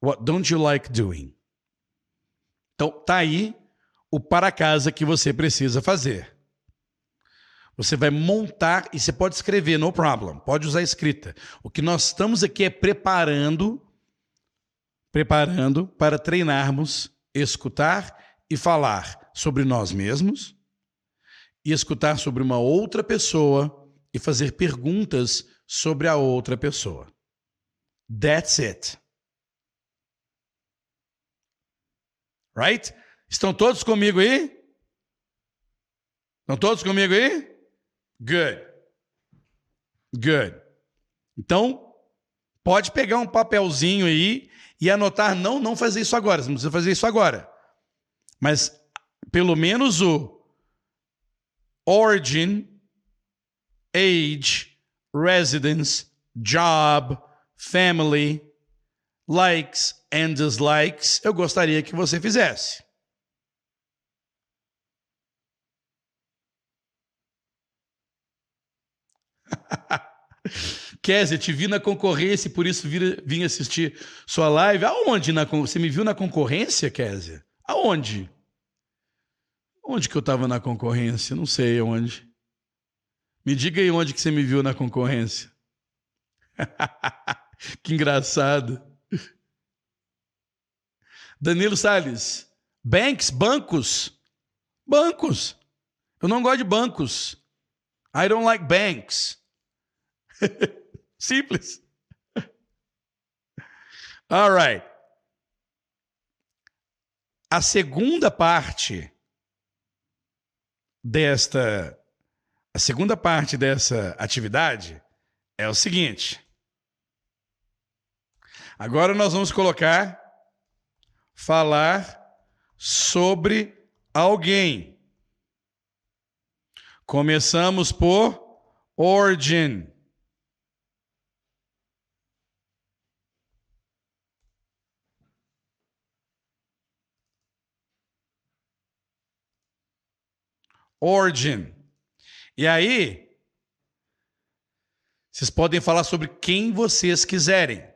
What don't you like doing? Então, tá aí o para casa que você precisa fazer. Você vai montar e você pode escrever, no problem. Pode usar escrita. O que nós estamos aqui é preparando preparando para treinarmos escutar e falar sobre nós mesmos e escutar sobre uma outra pessoa e fazer perguntas sobre a outra pessoa. That's it. Right? Estão todos comigo aí? Estão todos comigo aí? Good. Good. Então, pode pegar um papelzinho aí e anotar, não, não fazer isso agora, você não precisa fazer isso agora. Mas pelo menos o origin, age, residence, job, family, likes and dislikes, eu gostaria que você fizesse. Kézia, te vi na concorrência e por isso vim assistir sua live. Aonde? Na, você me viu na concorrência, Kézia? Aonde? Onde que eu estava na concorrência? Não sei onde. Me diga aí onde que você me viu na concorrência. que engraçado. Danilo Sales. Banks, bancos. Bancos. Eu não gosto de bancos. I don't like banks. Simples. All right. A segunda parte desta a segunda parte dessa atividade é o seguinte. Agora nós vamos colocar falar sobre alguém. Começamos por origin. Origin. E aí, vocês podem falar sobre quem vocês quiserem.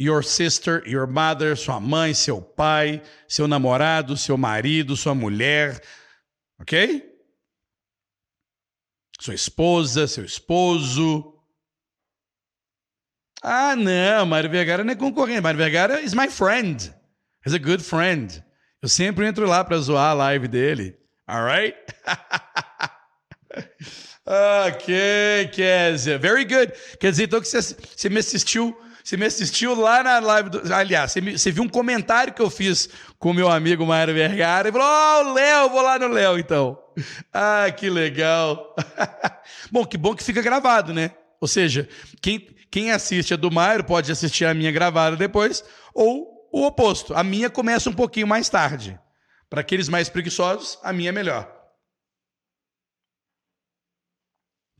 your sister, your mother, sua mãe, seu pai, seu namorado, seu marido, sua mulher, ok? Sua esposa, seu esposo. Ah, não, Mário Vergara não é concorrente. Mário Vergara is my friend. He's a good friend. Eu sempre entro lá para zoar a live dele. Alright? ok, Kézia. Very good. Quer dizer, então que você, você me assistiu. Você me assistiu lá na live do. Aliás, você, me, você viu um comentário que eu fiz com o meu amigo Mário Vergara e falou: Ó, oh, Léo, vou lá no Léo então. Ah, que legal. bom, que bom que fica gravado, né? Ou seja, quem, quem assiste a do Mário pode assistir a minha gravada depois, ou o oposto. A minha começa um pouquinho mais tarde. Para aqueles mais preguiçosos, a minha é melhor.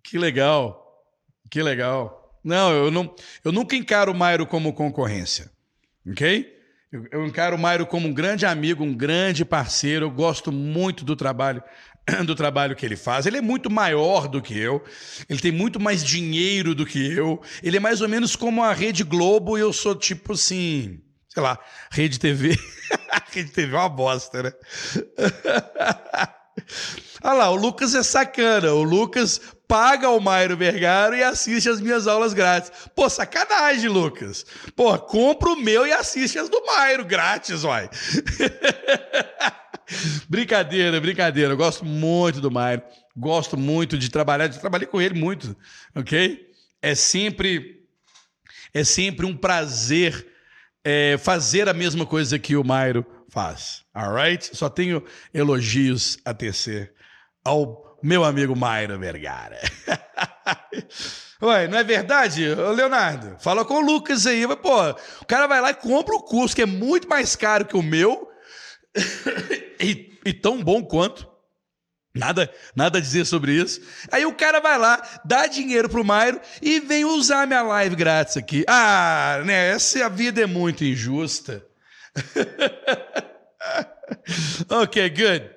Que legal. Que legal. Não, eu, não, eu nunca encaro o Mairo como concorrência. Ok? Eu, eu encaro o Mairo como um grande amigo, um grande parceiro. Eu gosto muito do trabalho do trabalho que ele faz. Ele é muito maior do que eu, ele tem muito mais dinheiro do que eu. Ele é mais ou menos como a Rede Globo e eu sou tipo assim, sei lá, Rede TV. Rede TV é uma bosta, né? Olha lá, o Lucas é sacana. O Lucas paga o Mairo Vergara e assiste as minhas aulas grátis. Pô, sacanagem, Lucas. Pô, compra o meu e assiste as do Mairo grátis, vai. brincadeira, brincadeira. Eu gosto muito do Mairo. Gosto muito de trabalhar. Já trabalhei com ele muito, ok? É sempre, é sempre um prazer é, fazer a mesma coisa que o Mairo faz. Alright? Só tenho elogios a tecer ao meu amigo Mairo Vergara. Ué, não é verdade, Leonardo? Fala com o Lucas aí. Pô, o cara vai lá e compra o curso, que é muito mais caro que o meu e, e tão bom quanto. Nada, nada a dizer sobre isso. Aí o cara vai lá, dá dinheiro pro Mairo e vem usar minha live grátis aqui. Ah, né? Essa vida é muito injusta. ok, good.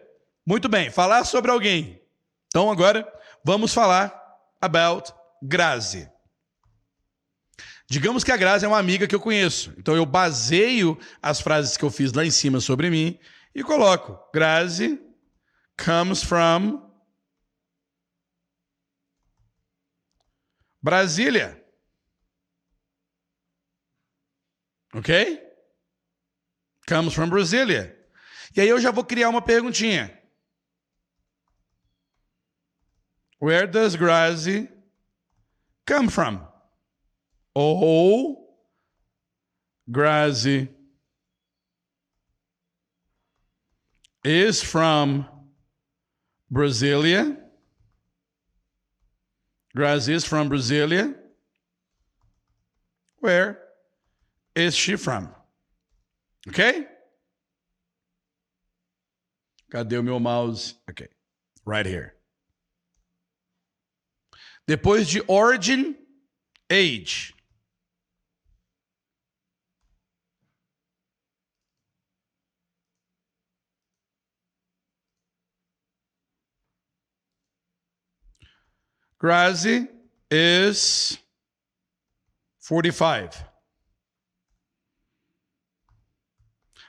Muito bem. Falar sobre alguém. Então agora vamos falar about Grazi. Digamos que a Grazi é uma amiga que eu conheço. Então eu baseio as frases que eu fiz lá em cima sobre mim e coloco Grazi comes from Brasília. Ok? Comes from Brasília. E aí eu já vou criar uma perguntinha. Where does Grazi come from? Ou Grazi is from Brasilia. Grazi is from Brasilia. Where is she from? Ok? Cadê o meu mouse? Ok. Right here. Depois de origin, age. Grazi is 45.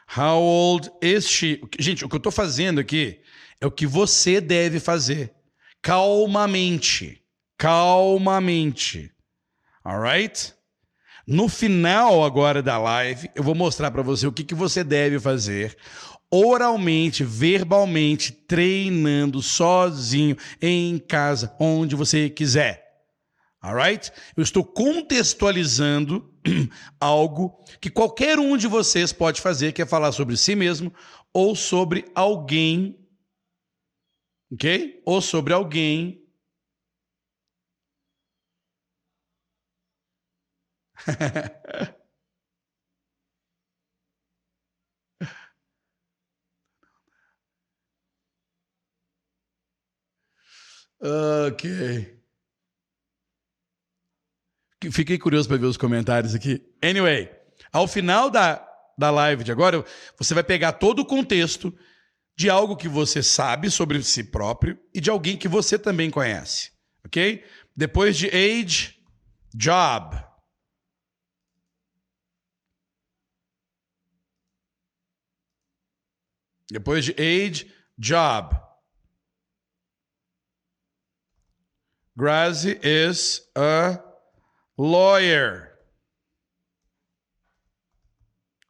How old is she? Gente, o que eu estou fazendo aqui é o que você deve fazer. Calmamente. Calmamente. Alright? No final agora da live, eu vou mostrar para você o que, que você deve fazer oralmente, verbalmente, treinando sozinho em casa, onde você quiser. Alright? Eu estou contextualizando algo que qualquer um de vocês pode fazer, que é falar sobre si mesmo ou sobre alguém, ok? Ou sobre alguém. Ok. Fiquei curioso para ver os comentários aqui. Anyway, ao final da, da live de agora, você vai pegar todo o contexto de algo que você sabe sobre si próprio e de alguém que você também conhece. Ok? Depois de age, job. Depois de age, job. Grazi is a lawyer.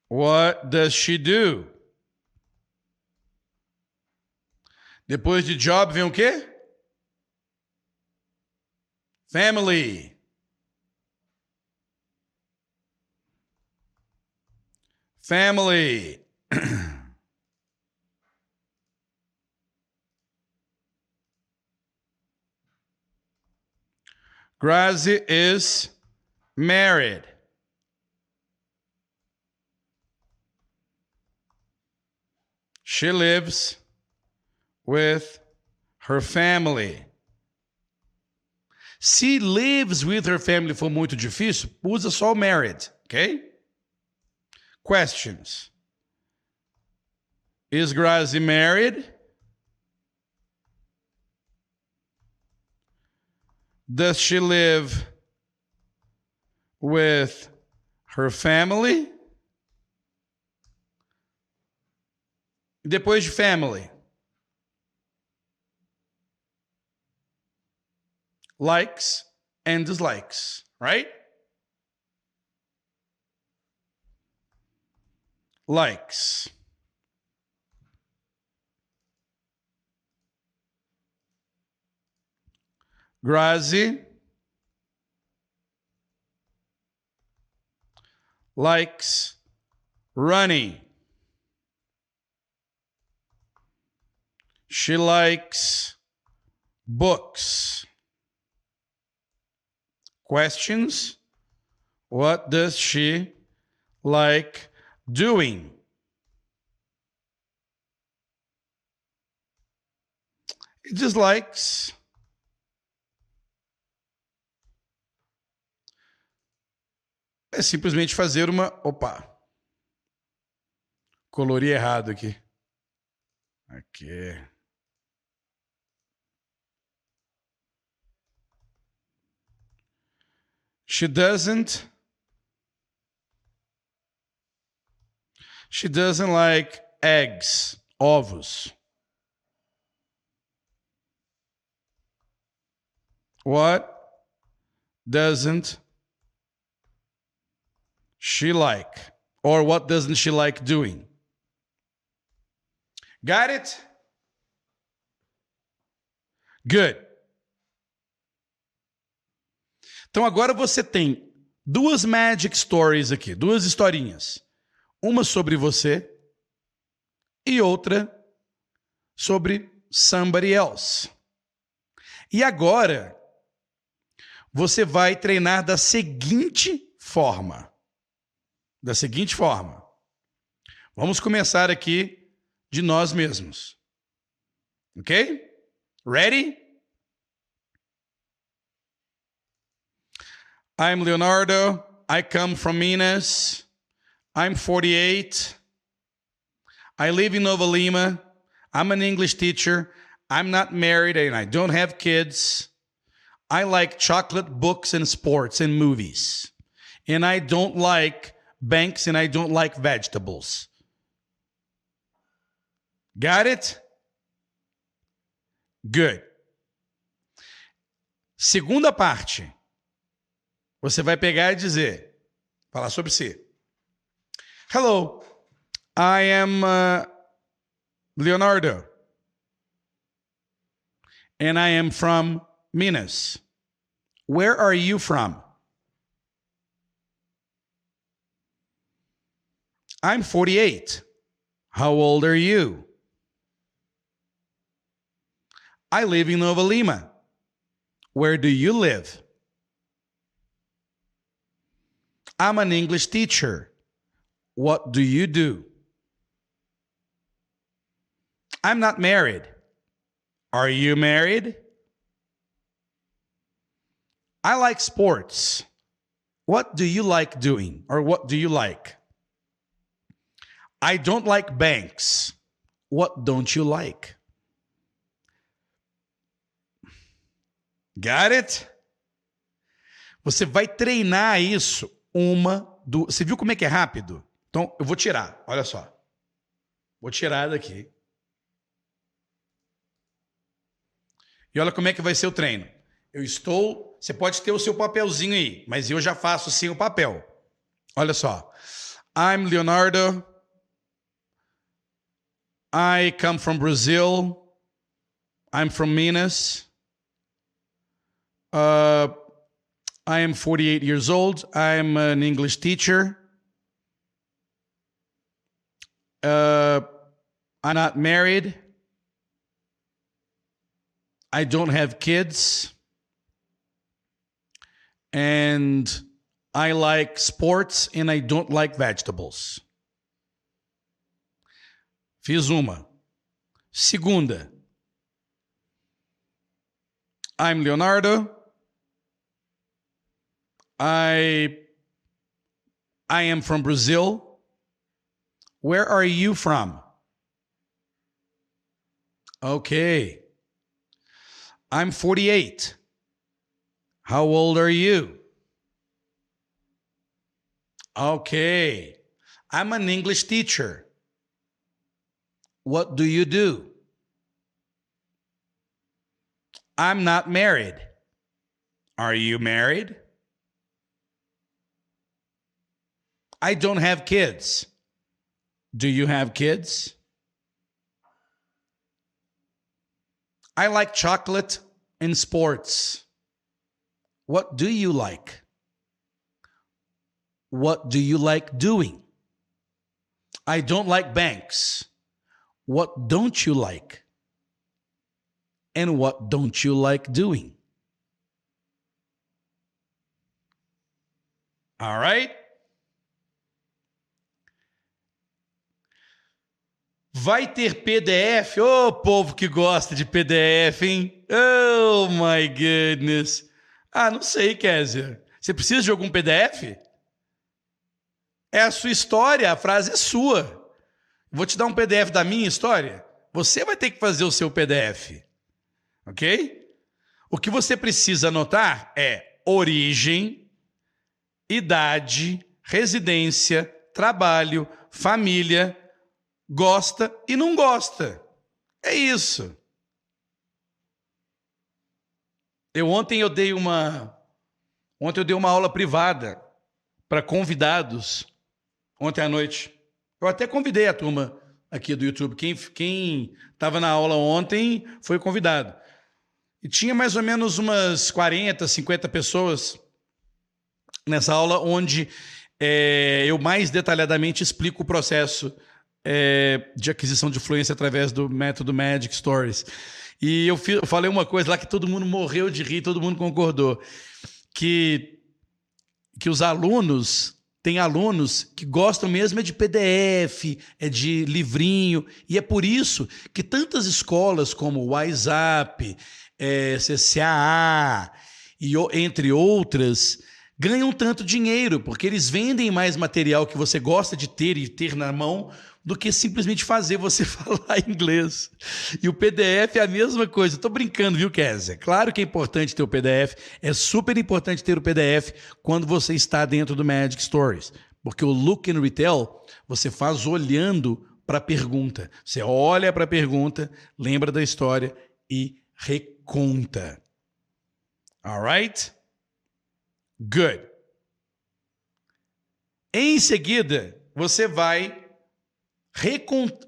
What does she do? Depois de job vem o quê? Family. Family. Grazi is married. She lives with her family. Se lives with her family for muito difícil, usa só married, ok? Questions. Is Grazi married? Does she live with her family? Depois de family. Likes and dislikes, right? Likes. Grazi likes running. She likes books. Questions? What does she like doing? It just likes é simplesmente fazer uma. Opa! Colori errado aqui. Aqui. She doesn't. She doesn't like eggs, ovos. What doesn't she like? Or what doesn't she like doing? Got it? Good. Então agora você tem duas magic stories aqui, duas historinhas. Uma sobre você e outra sobre somebody else. E agora você vai treinar da seguinte forma da seguinte forma. Vamos começar aqui de nós mesmos. Ok? Ready? I'm Leonardo. I come from Minas. I'm 48. I live in Nova Lima. I'm an English teacher. I'm not married and I don't have kids. I like chocolate books and sports and movies. And I don't like banks and I don't like vegetables. Got it? Good. Segunda parte. Você vai pegar e dizer, falar sobre si. Hello, I am uh, Leonardo. And I am from Minas. Where are you from? I'm 48. How old are you? I live in Nova Lima. Where do you live? I'm an English teacher. What do you do? I'm not married. Are you married? I like sports. What do you like doing? Or what do you like? I don't like banks. What don't you like? Got it? Você vai treinar isso uma, duas. Você viu como é que é rápido? Então, eu vou tirar. Olha só. Vou tirar daqui. E olha como é que vai ser o treino. Eu estou. Você pode ter o seu papelzinho aí, mas eu já faço sem o papel. Olha só. I'm Leonardo. I come from Brazil. I'm from Minas. Uh, I am 48 years old. I'm an English teacher. Uh, I'm not married. I don't have kids. And I like sports and I don't like vegetables. Fiz uma. Segunda. I'm Leonardo. I I am from Brazil. Where are you from? Okay. I'm 48. How old are you? Okay. I'm an English teacher. What do you do? I'm not married. Are you married? I don't have kids. Do you have kids? I like chocolate and sports. What do you like? What do you like doing? I don't like banks. What don't you like? And what don't you like doing? All right? Vai ter PDF? Ô, oh, povo que gosta de PDF, hein? Oh, my goodness. Ah, não sei, Kézia. Você precisa de algum PDF? É a sua história, a frase é sua. Vou te dar um PDF da minha história. Você vai ter que fazer o seu PDF. Ok? O que você precisa anotar é origem, idade, residência, trabalho, família gosta e não gosta. É isso. Eu ontem eu dei uma ontem eu dei uma aula privada para convidados ontem à noite. Eu até convidei a turma aqui do YouTube. Quem quem estava na aula ontem foi convidado. E tinha mais ou menos umas 40, 50 pessoas nessa aula onde é, eu mais detalhadamente explico o processo é, de aquisição de influência através do método Magic Stories. E eu, eu falei uma coisa lá que todo mundo morreu de rir, todo mundo concordou, que, que os alunos tem alunos que gostam mesmo é de PDF, é de livrinho, e é por isso que tantas escolas como WhatsApp, é, CCAA e entre outras ganham tanto dinheiro, porque eles vendem mais material que você gosta de ter e ter na mão do que simplesmente fazer você falar inglês. E o PDF é a mesma coisa. Estou brincando, viu, Kézia? Claro que é importante ter o PDF, é super importante ter o PDF quando você está dentro do Magic Stories. Porque o look and retail você faz olhando para a pergunta. Você olha para a pergunta, lembra da história e reconta. Alright? Good. Em seguida, você vai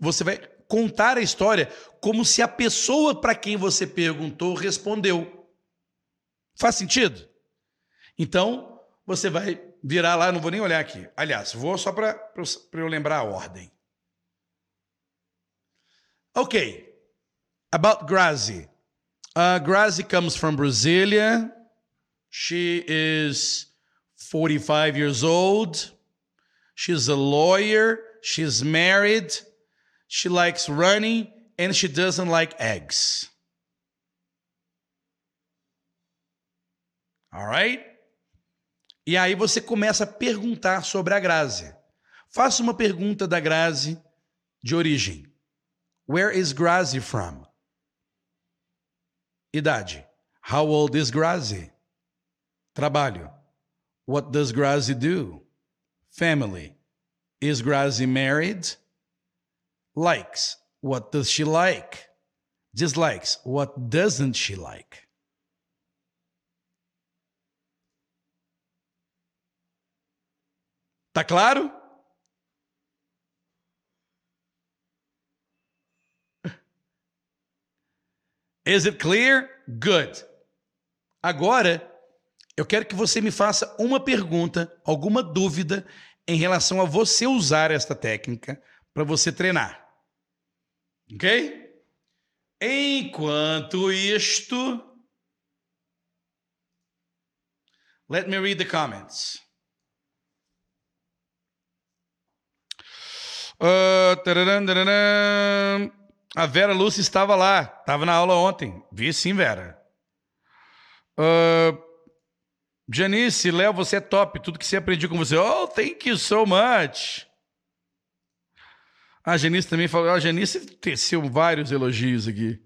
você vai contar a história como se a pessoa para quem você perguntou respondeu. Faz sentido? Então, você vai virar lá, não vou nem olhar aqui. Aliás, vou só para eu lembrar a ordem. Ok. About Grazi. Uh, Grazi comes from Brasilia. She is 45 years old. She's a lawyer. She's married. She likes running and she doesn't like eggs. Alright? E aí você começa a perguntar sobre a Grazi. Faça uma pergunta da Grazi de origem. Where is Grazi from? Idade. How old is Grazi? Trabalho. What does Grazi do? Family. Is Grazi married? Likes. What does she like? Dislikes. What doesn't she like? Tá claro? Is it clear? Good. Agora, eu quero que você me faça uma pergunta, alguma dúvida em relação a você usar esta técnica para você treinar. Ok? Enquanto isto, let me read the comments. Uh, tararam, tararam. A Vera Lúcia estava lá, estava na aula ontem. Vi sim, Vera. Uh, Janice, Léo, você é top. Tudo que você aprendeu com você. Oh, thank you so much. A Janice também falou. A Janice teceu vários elogios aqui.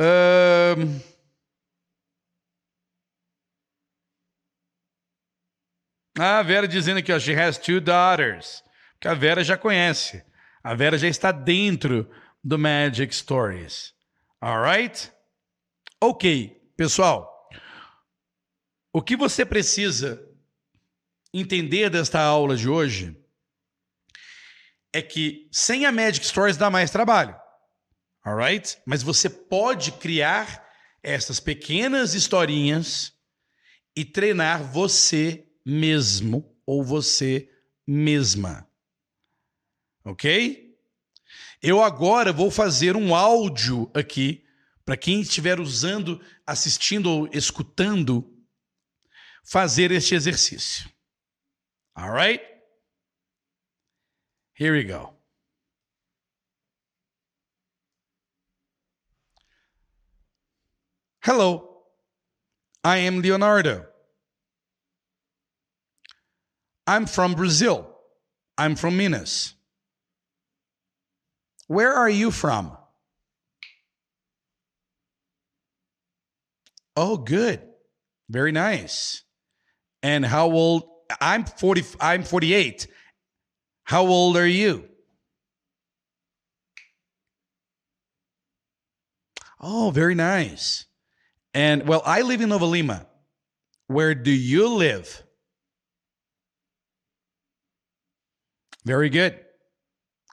Uh, a Vera dizendo aqui, ó, she has two daughters. Que a Vera já conhece. A Vera já está dentro do Magic Stories. Alright? Ok, pessoal. O que você precisa entender desta aula de hoje é que sem a Magic Stories dá mais trabalho. Alright? Mas você pode criar essas pequenas historinhas e treinar você mesmo ou você mesma. Ok? Eu agora vou fazer um áudio aqui para quem estiver usando, assistindo ou escutando, fazer este exercício. Alright? Here we go. Hello, I am Leonardo. I'm from Brazil. I'm from Minas. Where are you from? Oh, good. Very nice. And how old? I'm 40 I'm 48. How old are you? Oh, very nice. And well, I live in Nova Lima. Where do you live? Very good.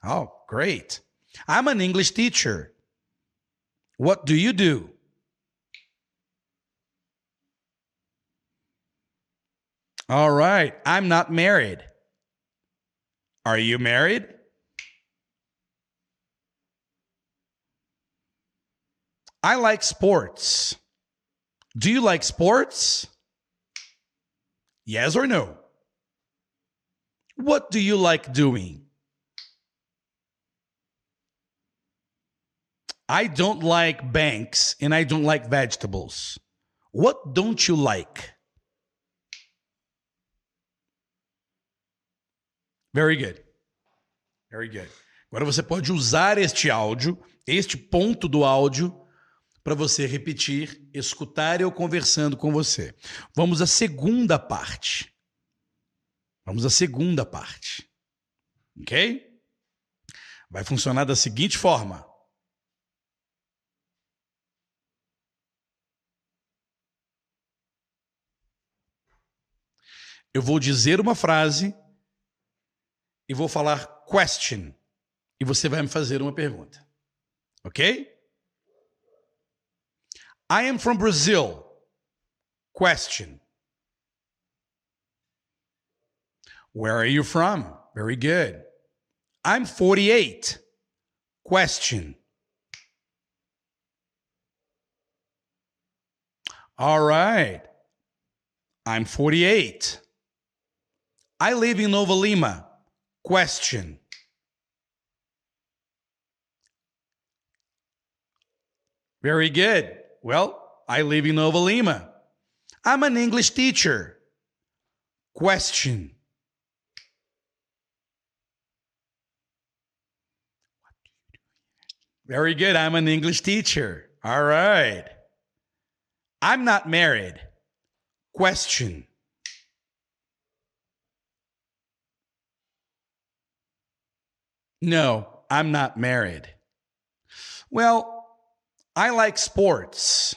Oh, great. I'm an English teacher. What do you do? All right. I'm not married. Are you married? I like sports. Do you like sports? Yes or no? What do you like doing? I don't like banks and I don't like vegetables. What don't you like? Very good. Very good. Agora você pode usar este áudio, este ponto do áudio, para você repetir, escutar eu conversando com você. Vamos à segunda parte. Vamos à segunda parte. Ok? Vai funcionar da seguinte forma. Eu vou dizer uma frase e vou falar question. E você vai me fazer uma pergunta. Ok? I am from Brazil. Question. Where are you from? Very good. I'm 48. Question. All right. I'm 48. I live in Nova Lima. Question. Very good. Well, I live in Nova Lima. I'm an English teacher. Question. Very good. I'm an English teacher. All right. I'm not married. Question. No, I'm not married. Well, I like sports.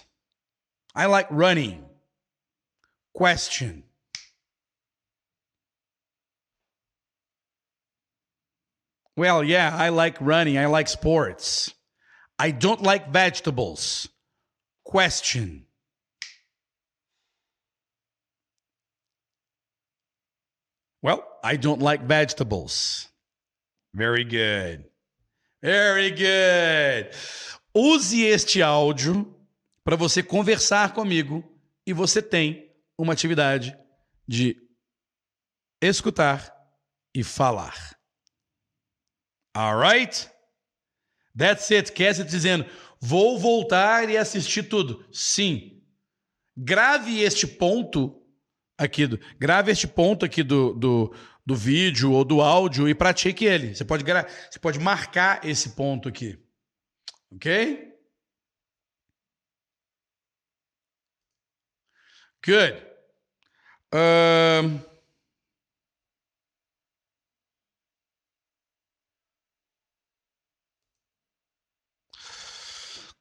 I like running. Question. Well, yeah, I like running. I like sports. I don't like vegetables. Question. Well, I don't like vegetables. Very good. Very good. Use este áudio para você conversar comigo e você tem uma atividade de escutar e falar. Alright? That's it. Cassie dizendo: vou voltar e assistir tudo. Sim. Grave este ponto aqui, do, grave este ponto aqui do, do, do vídeo ou do áudio e pratique ele. Você pode, você pode marcar esse ponto aqui. Ok? Good.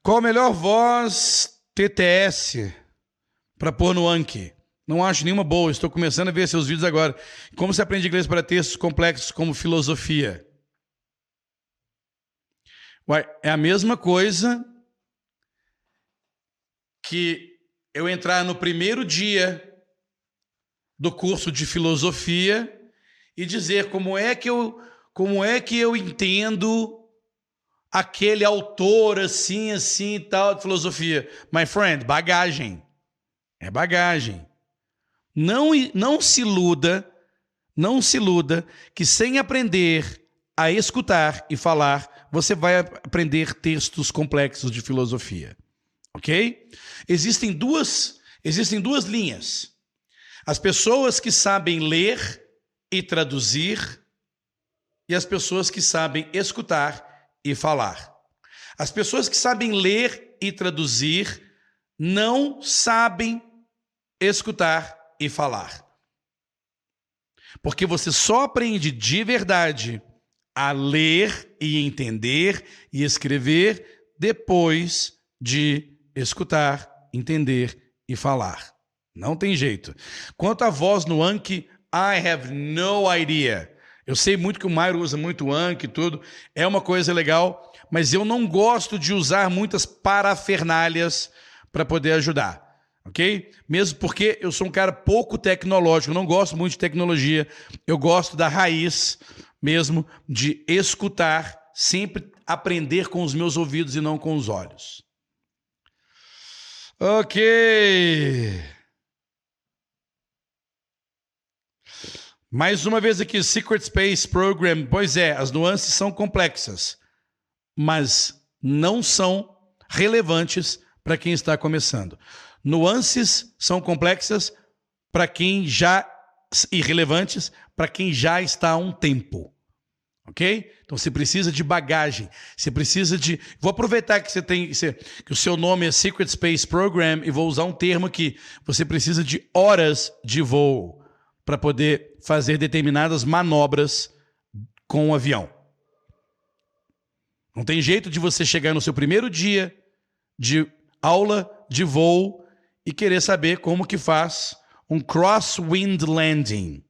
Qual a melhor voz TTS para pôr no Anki? Não acho nenhuma boa. Estou começando a ver seus vídeos agora. Como se aprende inglês para textos complexos como filosofia? É a mesma coisa que eu entrar no primeiro dia do curso de filosofia e dizer como é que eu como é que eu entendo aquele autor assim assim e tal de filosofia. My friend, bagagem. É bagagem. Não, não se iluda, não se iluda que sem aprender a escutar e falar, você vai aprender textos complexos de filosofia. OK? Existem duas, existem duas linhas. As pessoas que sabem ler e traduzir e as pessoas que sabem escutar e falar. As pessoas que sabem ler e traduzir não sabem escutar e falar. Porque você só aprende de verdade a ler e entender e escrever depois de escutar, entender e falar. Não tem jeito. Quanto à voz no Anki, I have no idea. Eu sei muito que o Mairo usa muito Anki e tudo, é uma coisa legal, mas eu não gosto de usar muitas parafernálias para poder ajudar ok? Mesmo porque eu sou um cara pouco tecnológico, não gosto muito de tecnologia, eu gosto da raiz mesmo de escutar, sempre aprender com os meus ouvidos e não com os olhos. Ok. Mais uma vez aqui, Secret Space Program. Pois é, as nuances são complexas, mas não são relevantes para quem está começando. Nuances são complexas para quem já irrelevantes para quem já está há um tempo. Ok? Então você precisa de bagagem. Você precisa de. Vou aproveitar que você tem. que o seu nome é Secret Space Program e vou usar um termo aqui. Você precisa de horas de voo para poder fazer determinadas manobras com o avião. Não tem jeito de você chegar no seu primeiro dia de aula de voo e querer saber como que faz um crosswind landing.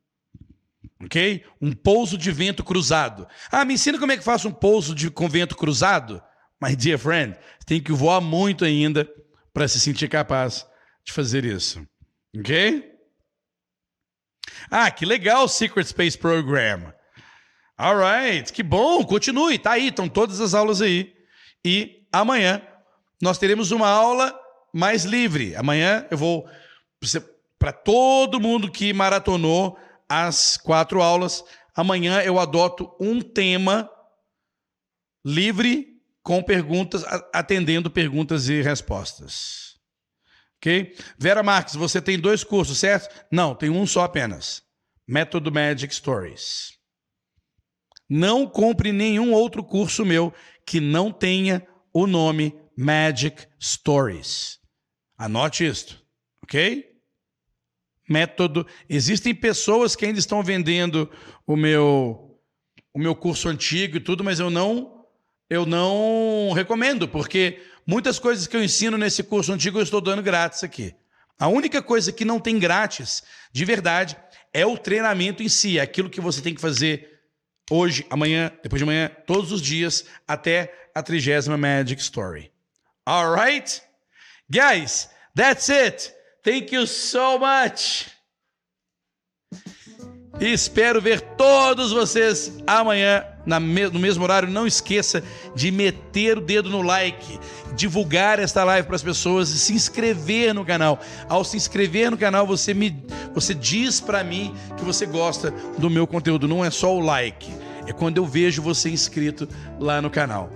Ok? Um pouso de vento cruzado. Ah, me ensina como é que faço um pouso de, com vento cruzado? My dear friend, tem que voar muito ainda para se sentir capaz de fazer isso. Ok? Ah, que legal o Secret Space Program. Alright, que bom, continue, tá aí, estão todas as aulas aí. E amanhã nós teremos uma aula mais livre. Amanhã eu vou para todo mundo que maratonou as quatro aulas. Amanhã eu adoto um tema livre com perguntas, atendendo perguntas e respostas. Ok? Vera Marques, você tem dois cursos, certo? Não, tem um só apenas. Método Magic Stories. Não compre nenhum outro curso meu que não tenha o nome Magic Stories. Anote isto, ok? Método. Existem pessoas que ainda estão vendendo o meu o meu curso antigo e tudo, mas eu não eu não recomendo, porque muitas coisas que eu ensino nesse curso antigo eu estou dando grátis aqui. A única coisa que não tem grátis, de verdade, é o treinamento em si, é aquilo que você tem que fazer hoje, amanhã, depois de amanhã, todos os dias, até a trigésima Magic Story. Alright? Guys, that's it. Thank you so much. E espero ver todos vocês amanhã no mesmo horário. Não esqueça de meter o dedo no like, divulgar esta live para as pessoas e se inscrever no canal. Ao se inscrever no canal, você me você diz para mim que você gosta do meu conteúdo. Não é só o like, é quando eu vejo você inscrito lá no canal.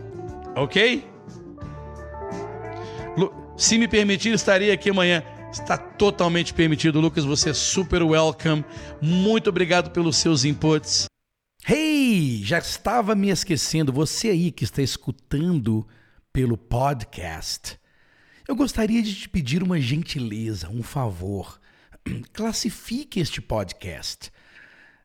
OK? Se me permitir, estarei aqui amanhã Está totalmente permitido, Lucas. Você é super welcome. Muito obrigado pelos seus inputs. Hey, já estava me esquecendo. Você aí que está escutando pelo podcast. Eu gostaria de te pedir uma gentileza, um favor. Classifique este podcast.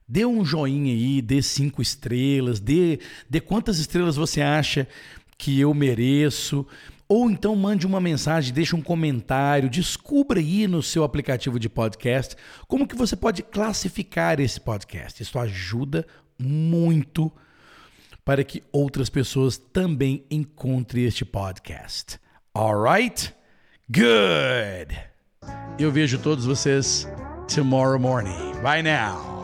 Dê um joinha aí, dê cinco estrelas, dê, dê quantas estrelas você acha que eu mereço. Ou então mande uma mensagem, deixe um comentário, descubra aí no seu aplicativo de podcast como que você pode classificar esse podcast. Isso ajuda muito para que outras pessoas também encontrem este podcast. Alright? Good! Eu vejo todos vocês tomorrow morning. Bye now.